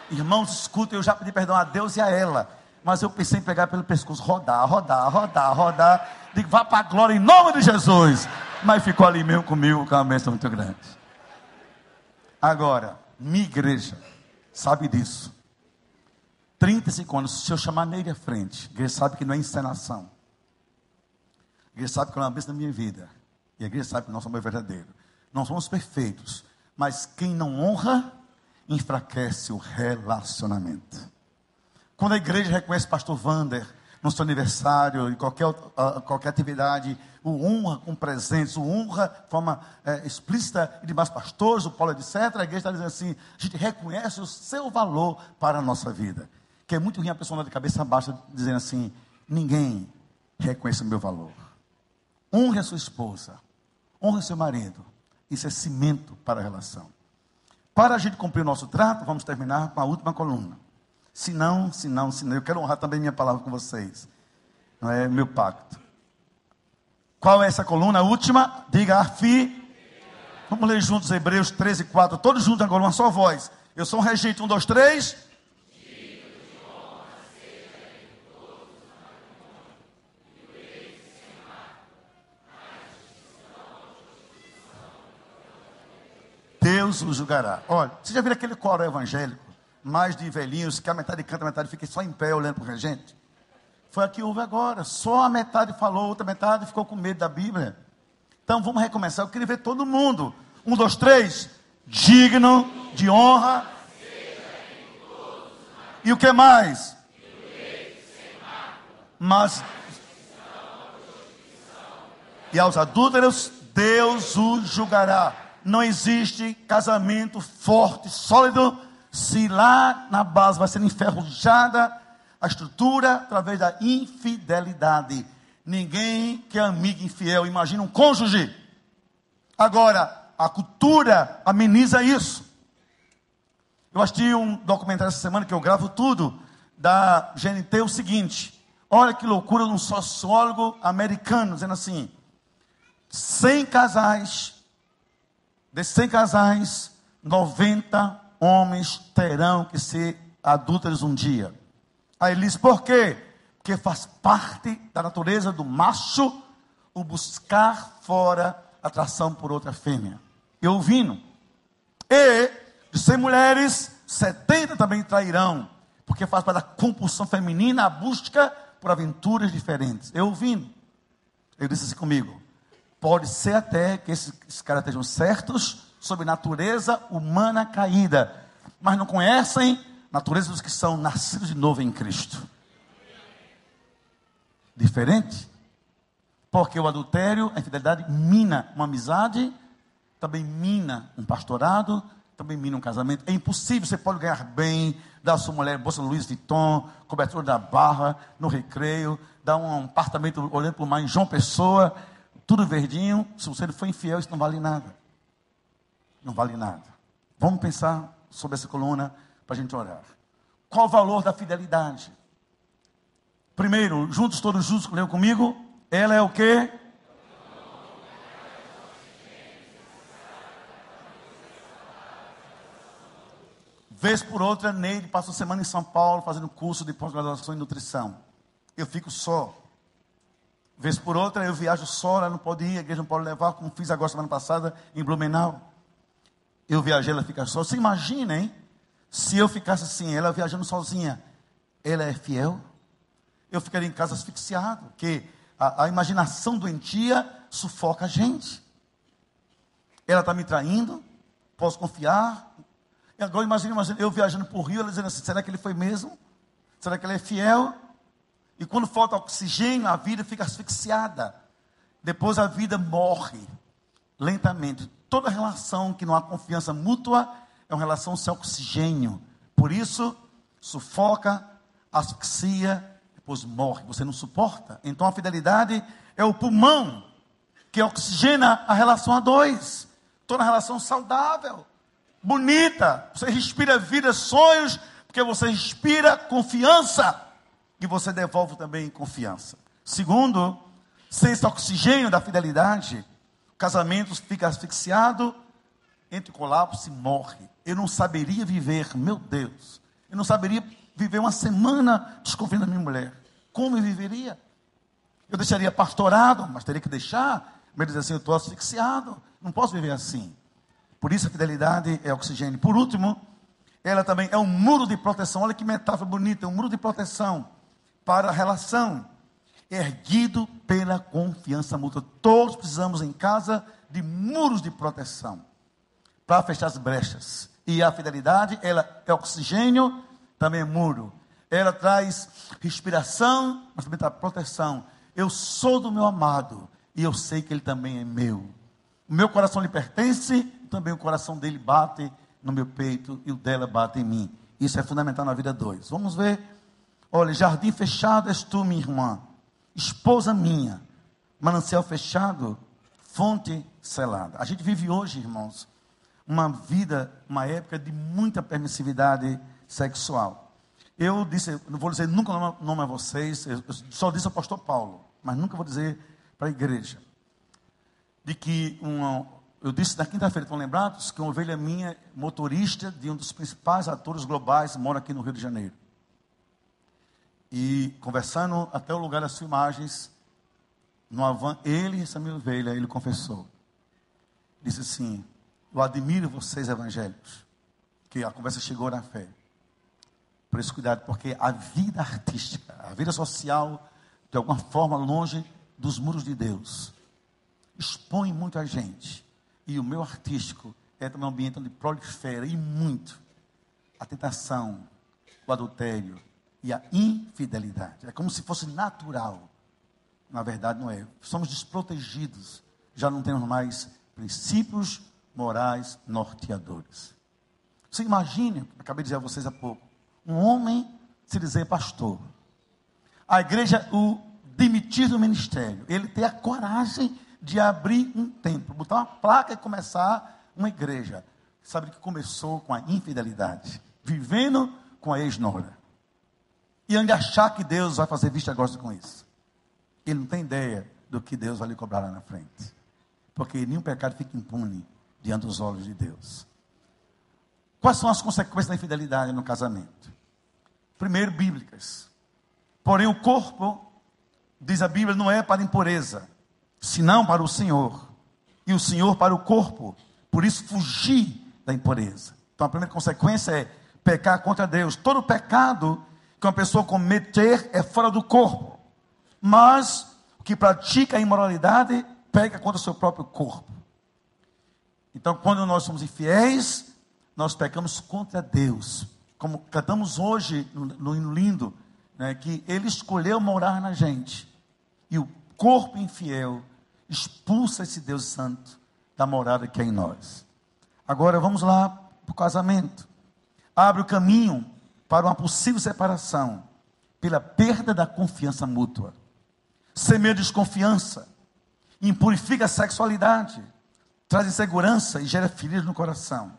Irmãos, escuta, eu já pedi perdão a Deus e a ela. Mas eu pensei em pegar pelo pescoço, rodar, rodar, rodar, rodar. Digo, vá para a glória em nome de Jesus. Mas ficou ali mesmo comigo, com uma bênção muito grande. Agora, minha igreja sabe disso. 35 anos, se eu chamar nele à frente, a igreja sabe que não é encenação. Igreja sabe que é uma bênção na minha vida. E a igreja sabe que nós somos verdadeiros. Não somos perfeitos. Mas quem não honra, enfraquece o relacionamento. Quando a igreja reconhece o pastor Vander no seu aniversário, em qualquer, uh, qualquer atividade, o honra com presentes, o honra de forma é, explícita e demais pastores, o Paulo, etc. A igreja está dizendo assim: a gente reconhece o seu valor para a nossa vida. Que é muito ruim a pessoa de cabeça baixa dizendo assim: ninguém reconhece o meu valor. Honre a sua esposa, honre seu marido. Isso é cimento para a relação. Para a gente cumprir o nosso trato, vamos terminar com a última coluna. Se não, se não, se não, eu quero honrar também minha palavra com vocês. Não é meu pacto. Qual é essa coluna? A última? Diga afi. Vamos ler juntos Hebreus 13, 4. Todos juntos agora, uma só voz. Eu sou um regente. Um, dois, três. Deus o julgará. Olha, você já viu aquele coro evangélico? Mais de velhinhos, que a metade canta, a metade fica só em pé olhando para o regente? Foi a que houve agora. Só a metade falou, outra metade ficou com medo da Bíblia. Então vamos recomeçar. Eu queria ver todo mundo. Um, dois, três. Digno de honra. E o que mais? Mas. E aos adúlteros, Deus os julgará. Não existe casamento forte, sólido, se lá na base vai ser enferrujada a estrutura através da infidelidade. Ninguém que é amigo infiel imagina um cônjuge. Agora, a cultura ameniza isso. Eu assisti um documentário essa semana que eu gravo tudo da GNT o seguinte. Olha que loucura de um sociólogo americano dizendo assim: 100 casais, de 100 casais, 90 homens terão que ser adúlteros um dia. Aí ele diz: por quê? Porque faz parte da natureza do macho o buscar fora atração por outra fêmea. E ouvindo. E de 100 mulheres, 70 também trairão. Porque faz parte da compulsão feminina a busca por aventuras diferentes. Eu ouvindo. Ele disse assim comigo: pode ser até que esses, caras estejam certos sobre natureza humana caída, mas não conhecem natureza dos que são nascidos de novo em Cristo. Diferente? Porque o adultério, a infidelidade, mina uma amizade, também mina um pastorado, também mina um casamento. É impossível, você pode ganhar bem, dar sua mulher bolsa Luiz Vuitton, cobertura da barra, no recreio, dar um apartamento olhando para o mar em João Pessoa, tudo verdinho. Se você for infiel, isso não vale nada. Não vale nada. Vamos pensar sobre essa coluna para a gente orar. Qual o valor da fidelidade? Primeiro, juntos, todos juntos, leu comigo? Ela é o quê? Vez por outra, Neide passa uma semana em São Paulo fazendo curso de pós-graduação em nutrição. Eu fico só. Vez por outra, eu viajo só, ela não pode ir, a igreja não pode levar, como fiz agora semana passada em Blumenau. Eu viajei, ela fica só. Você imagina, hein? Se eu ficasse assim, ela viajando sozinha, ela é fiel? Eu ficaria em casa asfixiado, porque a, a imaginação doentia sufoca a gente. Ela está me traindo, posso confiar. Agora imagine, imagine eu viajando por Rio, ela dizendo assim: será que ele foi mesmo? Será que ele é fiel? E quando falta oxigênio, a vida fica asfixiada. Depois a vida morre lentamente. Toda relação que não há confiança mútua é uma relação sem oxigênio. Por isso, sufoca, asfixia, depois morre. Você não suporta. Então a fidelidade é o pulmão que oxigena a relação a dois. Toda relação saudável, bonita. Você respira vida, sonhos, porque você respira confiança. E você devolve também confiança. Segundo, sem esse oxigênio da fidelidade, o casamento fica asfixiado, entre colapso e morre eu não saberia viver, meu Deus, eu não saberia viver uma semana desconfiando da minha mulher. Como eu viveria? Eu deixaria pastorado, mas teria que deixar. Mas dizer assim, eu estou asfixiado, não posso viver assim. Por isso a fidelidade é oxigênio. Por último, ela também é um muro de proteção. Olha que metáfora bonita, é um muro de proteção para a relação, erguido pela confiança mútua. Todos precisamos em casa de muros de proteção para fechar as brechas E a fidelidade, ela é oxigênio, também é muro. Ela traz respiração, mas também traz proteção. Eu sou do meu amado e eu sei que ele também é meu. O meu coração lhe pertence, também o coração dele bate no meu peito e o dela bate em mim. Isso é fundamental na vida dois. Vamos ver. Olha, jardim fechado és tu, minha irmã, esposa minha, manancial fechado, fonte selada. A gente vive hoje, irmãos, uma vida, uma época de muita permissividade sexual. Eu disse, não vou dizer nunca o nome a vocês, eu só disse ao pastor Paulo, mas nunca vou dizer para a igreja. De que uma, eu disse na quinta-feira, estão lembrados? Que uma ovelha minha, motorista de um dos principais atores globais, mora aqui no Rio de Janeiro. E conversando até o lugar das filmagens, no Avan, ele e minha ovelha, ele confessou. Disse assim: Eu admiro vocês evangélicos, que a conversa chegou na fé. Por isso, cuidado, porque a vida artística, a vida social, de alguma forma longe dos muros de Deus, expõe muito a gente e o meu artístico é também um ambiente onde prolifera e muito a tentação, o adultério e a infidelidade. É como se fosse natural. Na verdade, não é. Somos desprotegidos. Já não temos mais princípios morais norteadores. Você imagine, acabei de dizer a vocês há pouco, um homem se dizer pastor. A igreja o demitir do ministério. Ele ter a coragem de abrir um templo, botar uma placa e começar uma igreja. Sabe que começou com a infidelidade, vivendo com a ex-nora. E ainda achar que Deus vai fazer vista grossa com isso. Ele não tem ideia do que Deus vai lhe cobrar lá na frente. Porque nenhum pecado fica impune diante dos olhos de Deus. Quais são as consequências da infidelidade no casamento? Primeiro, bíblicas. Porém, o corpo, diz a Bíblia, não é para impureza, senão para o Senhor, e o Senhor para o corpo. Por isso, fugir da impureza. Então, a primeira consequência é pecar contra Deus. Todo pecado que uma pessoa cometer é fora do corpo, mas o que pratica a imoralidade peca contra o seu próprio corpo. Então, quando nós somos infiéis, nós pecamos contra Deus. Como cantamos hoje no hino lindo, né, que Ele escolheu morar na gente. E o corpo infiel expulsa esse Deus Santo da morada que é em nós. Agora vamos lá para o casamento. Abre o caminho para uma possível separação pela perda da confiança mútua. Semeia desconfiança, impurifica a sexualidade, traz insegurança e gera feridas no coração.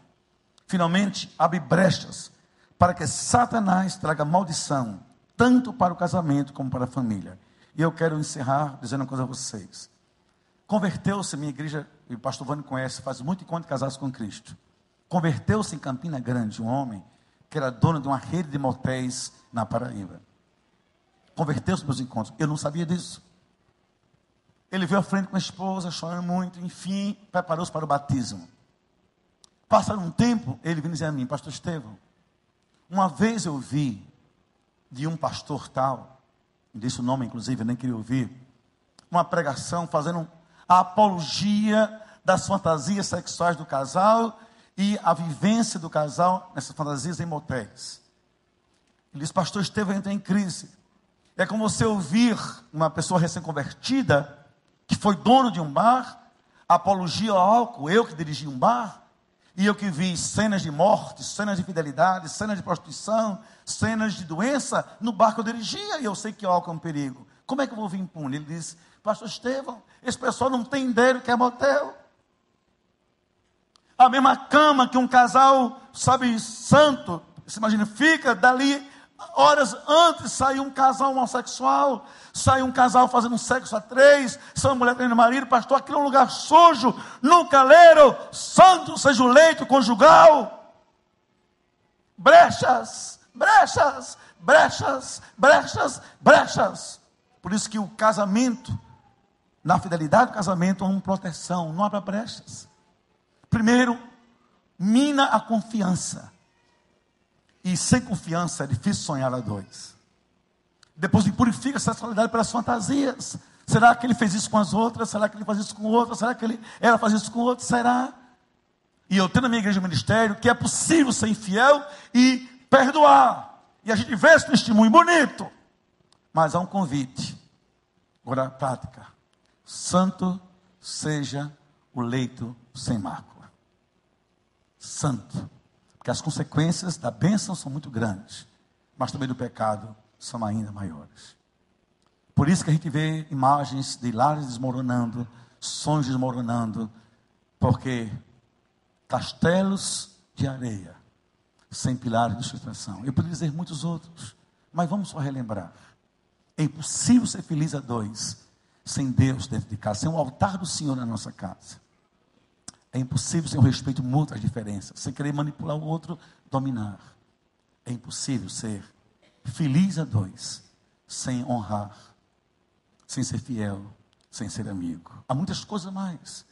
Finalmente, abre brechas para que Satanás traga maldição, tanto para o casamento como para a família. E eu quero encerrar dizendo uma coisa a vocês. Converteu-se, minha igreja, e o pastor Vânio conhece, faz muito enquanto casasse com Cristo. Converteu-se em Campina Grande um homem que era dono de uma rede de motéis na Paraíba. Converteu-se meus encontros. Eu não sabia disso. Ele veio à frente com a esposa, chorando muito, enfim, preparou-se para o batismo. Passado um tempo, ele veio dizer a mim, pastor Estevão, uma vez eu vi de um pastor tal, disse o nome, inclusive, eu nem queria ouvir, uma pregação fazendo a apologia das fantasias sexuais do casal e a vivência do casal nessas fantasias em motéis. Ele disse, pastor Estevão entra em crise. É como você ouvir uma pessoa recém-convertida, que foi dono de um bar, apologia ao álcool, eu que dirigi um bar, e eu que vi cenas de morte, cenas de fidelidade, cenas de prostituição, cenas de doença no bar que eu dirigia, e eu sei que o álcool é um perigo. Como é que eu vou vir impune? Ele disse, Pastor Estevão, esse pessoal não tem ideia do que é motel. A mesma cama que um casal, sabe, santo, se imagina, fica dali, horas antes sai um casal homossexual, sai um casal fazendo sexo a três, sai uma mulher tendo marido, pastor, aquilo é um lugar sujo, nunca leram, santo seja o leito conjugal. Brechas, brechas, brechas, brechas, brechas. Por isso que o casamento na fidelidade do casamento, há uma proteção, não há brechas. Primeiro, mina a confiança. E sem confiança é difícil sonhar a dois. Depois purifica a sexualidade pelas fantasias. Será que ele fez isso com as outras? Será que ele faz isso com outras? Será que ele, ela faz isso com outros? Será? e eu tenho na minha igreja ministério que é possível ser infiel e perdoar. E a gente vê esse testemunho bonito. Mas há um convite. Agora prática. Santo seja o leito sem mácula. Santo. Porque as consequências da bênção são muito grandes. Mas também do pecado são ainda maiores. Por isso que a gente vê imagens de lares desmoronando, sonhos desmoronando, porque castelos de areia, sem pilares de sustentação. Eu poderia dizer muitos outros, mas vamos só relembrar. É impossível ser feliz a dois sem Deus dentro de casa, sem o altar do Senhor na nossa casa. É impossível sem o respeito mútuo às diferenças, sem querer manipular o outro, dominar. É impossível ser feliz a dois sem honrar, sem ser fiel, sem ser amigo. Há muitas coisas mais.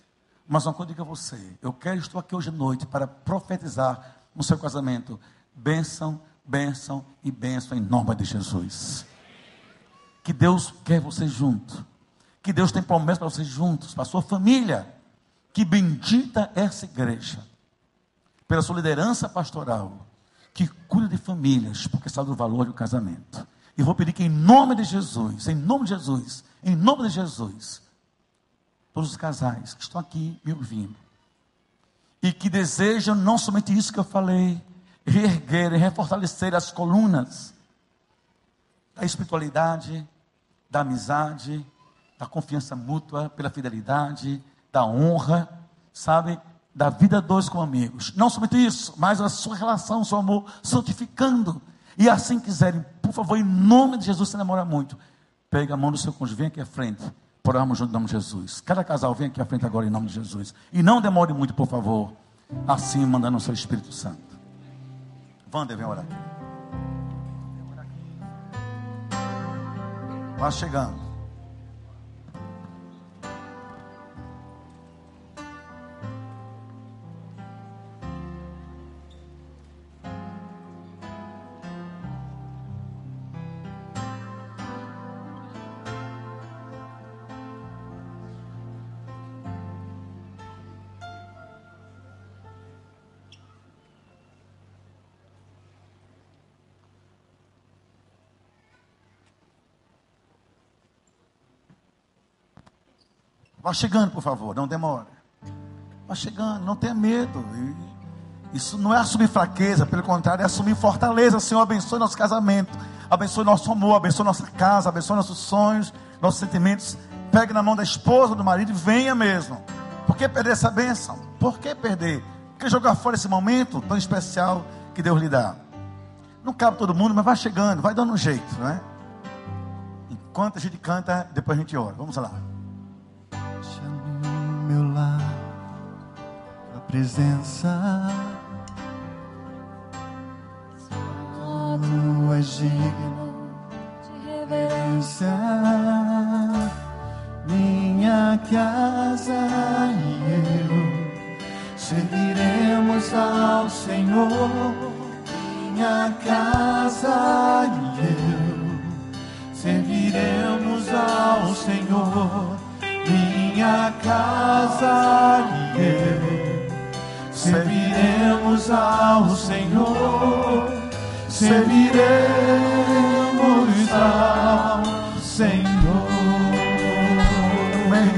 Mas uma coisa digo a você, eu quero, estou aqui hoje à noite para profetizar no seu casamento, bênção, bênção e bênção em nome de Jesus. Que Deus quer você junto. Que Deus tem promessa para vocês juntos, para a sua família. Que bendita essa igreja, pela sua liderança pastoral, que cuida de famílias, porque sabe do valor do casamento. E vou pedir que em nome de Jesus, em nome de Jesus, em nome de Jesus, todos os casais que estão aqui me ouvindo e que desejam não somente isso que eu falei, reerguerem, refortalecer as colunas da espiritualidade, da amizade, da confiança mútua, pela fidelidade, da honra, sabe? Da vida dois como amigos. Não somente isso, mas a sua relação, o seu amor, santificando. E assim quiserem, por favor, em nome de Jesus, se namora muito. Pega a mão do seu cônjuge, vem aqui à frente. Oramos junto em nome de Jesus. Cada casal vem aqui à frente agora em nome de Jesus. E não demore muito, por favor. Assim mandando o seu Espírito Santo. Wander, vem orar aqui. Vá chegando. Vá chegando, por favor, não demore. Vá chegando, não tenha medo. Isso não é assumir fraqueza, pelo contrário, é assumir fortaleza. Senhor, abençoe nosso casamento, abençoe nosso amor, abençoe nossa casa, abençoe nossos sonhos, nossos sentimentos. Pegue na mão da esposa, do marido e venha mesmo. Por que perder essa bênção? Por que perder? Por que jogar fora esse momento tão especial que Deus lhe dá? Não cabe todo mundo, mas vai chegando, vai dando um jeito, né? Enquanto a gente canta, depois a gente ora. Vamos lá. Meu lar, a presença. Tu és digno de reverência, minha casa e eu serviremos ao Senhor. Minha casa e eu serviremos ao Senhor minha casa e eu serviremos ao Senhor, serviremos ao Senhor. Amém.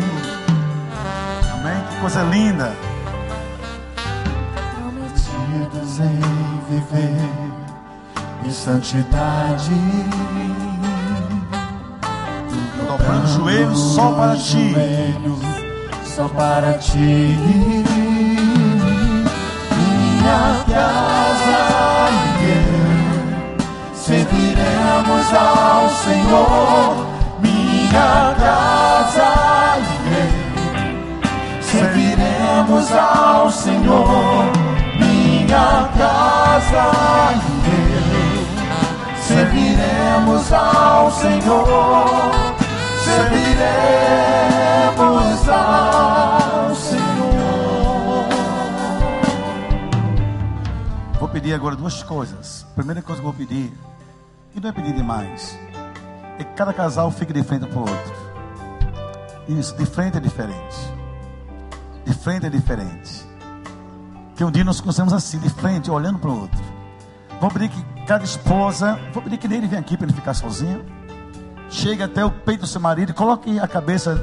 Amém. Que coisa linda. Prometidos em viver em santidade dobrando os joelhos só para ti. Só para ti. Minha casa serviremos ao Senhor. Minha casa serviremos ao Senhor. Minha casa serviremos ao Senhor serviremos ao Senhor. Vou pedir agora duas coisas. A primeira coisa que eu vou pedir, e não é pedir demais, é que cada casal fique de frente para o outro. Isso, de frente é diferente. De frente é diferente. Que um dia nós conhecemos assim, de frente, olhando para o outro. Vou pedir que cada esposa, vou pedir que ele venha aqui para ele ficar sozinho. Chegue até o peito do seu marido e coloque a cabeça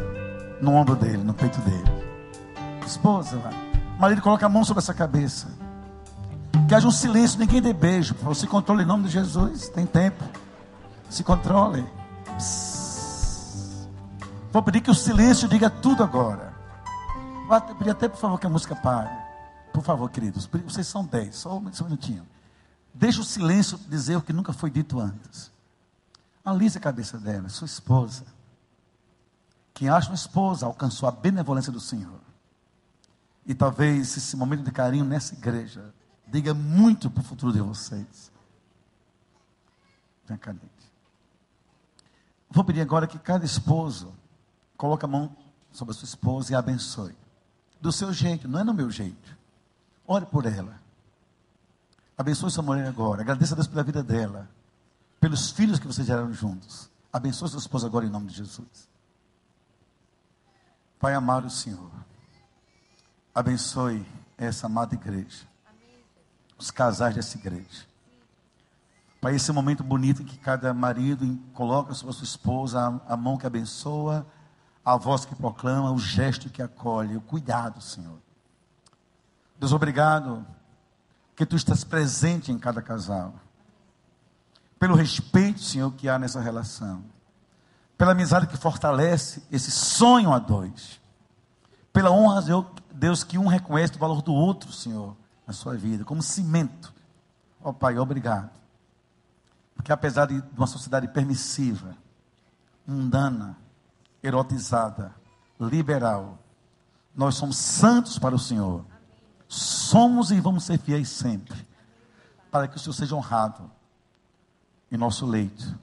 no ombro dele, no peito dele. Esposa, marido coloca a mão sobre essa cabeça. Que haja um silêncio, ninguém dê beijo. Você controle em nome de Jesus. Tem tempo. Se controle. Psss. Vou pedir que o silêncio diga tudo agora. Vou pedir até, por favor, que a música pare. Por favor, queridos. Vocês são dez. Só um minutinho. Deixa o silêncio dizer o que nunca foi dito antes. Alise a cabeça dela, sua esposa. Quem acha uma esposa alcançou a benevolência do Senhor. E talvez esse momento de carinho nessa igreja diga muito para o futuro de vocês. Vem cá, Vou pedir agora que cada esposo coloque a mão sobre a sua esposa e a abençoe. Do seu jeito, não é no meu jeito. Ore por ela. Abençoe sua mulher agora. Agradeça a Deus pela vida dela. Pelos filhos que vocês geraram juntos. Abençoe sua esposa agora em nome de Jesus. Pai amado Senhor. Abençoe essa amada igreja. Os casais dessa igreja. Pai, esse momento bonito em que cada marido coloca sobre a sua esposa a, a mão que abençoa, a voz que proclama, o gesto que acolhe, o cuidado, Senhor. Deus, obrigado que tu estás presente em cada casal. Pelo respeito, Senhor, que há nessa relação. Pela amizade que fortalece esse sonho a dois. Pela honra, Deus, que um reconhece o valor do outro, Senhor, na sua vida, como cimento. Ó oh, Pai, obrigado. Porque apesar de uma sociedade permissiva, mundana, erotizada, liberal, nós somos santos para o Senhor Somos e vamos ser fiéis sempre. Para que o Senhor seja honrado em nosso leito,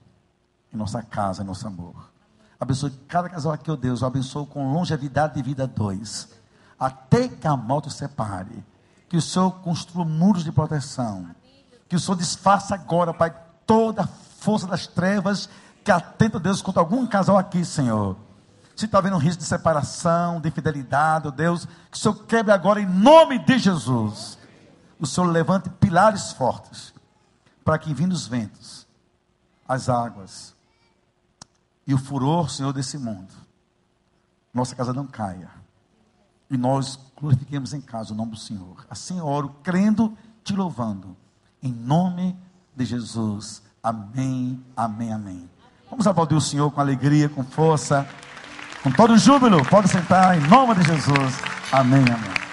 em nossa casa, em nosso amor. Abençoe cada casal aqui, ó Deus. Eu abençoo com longevidade de vida dois. Até que a morte separe. Que o Senhor construa muros de proteção. Que o Senhor desfaça agora, Pai, toda a força das trevas que atenta, Deus, contra algum casal aqui, Senhor se está havendo um risco de separação, de infidelidade, oh Deus, que o Senhor quebre agora em nome de Jesus. O Senhor levante pilares fortes, para que vindo os ventos, as águas e o furor, Senhor, desse mundo, nossa casa não caia. E nós glorifiquemos em casa o nome do Senhor. Assim eu oro, crendo, te louvando. Em nome de Jesus. Amém, amém, amém. Vamos aplaudir o Senhor com alegria, com força. Com todo júbilo, pode sentar em nome de Jesus. Amém, amém.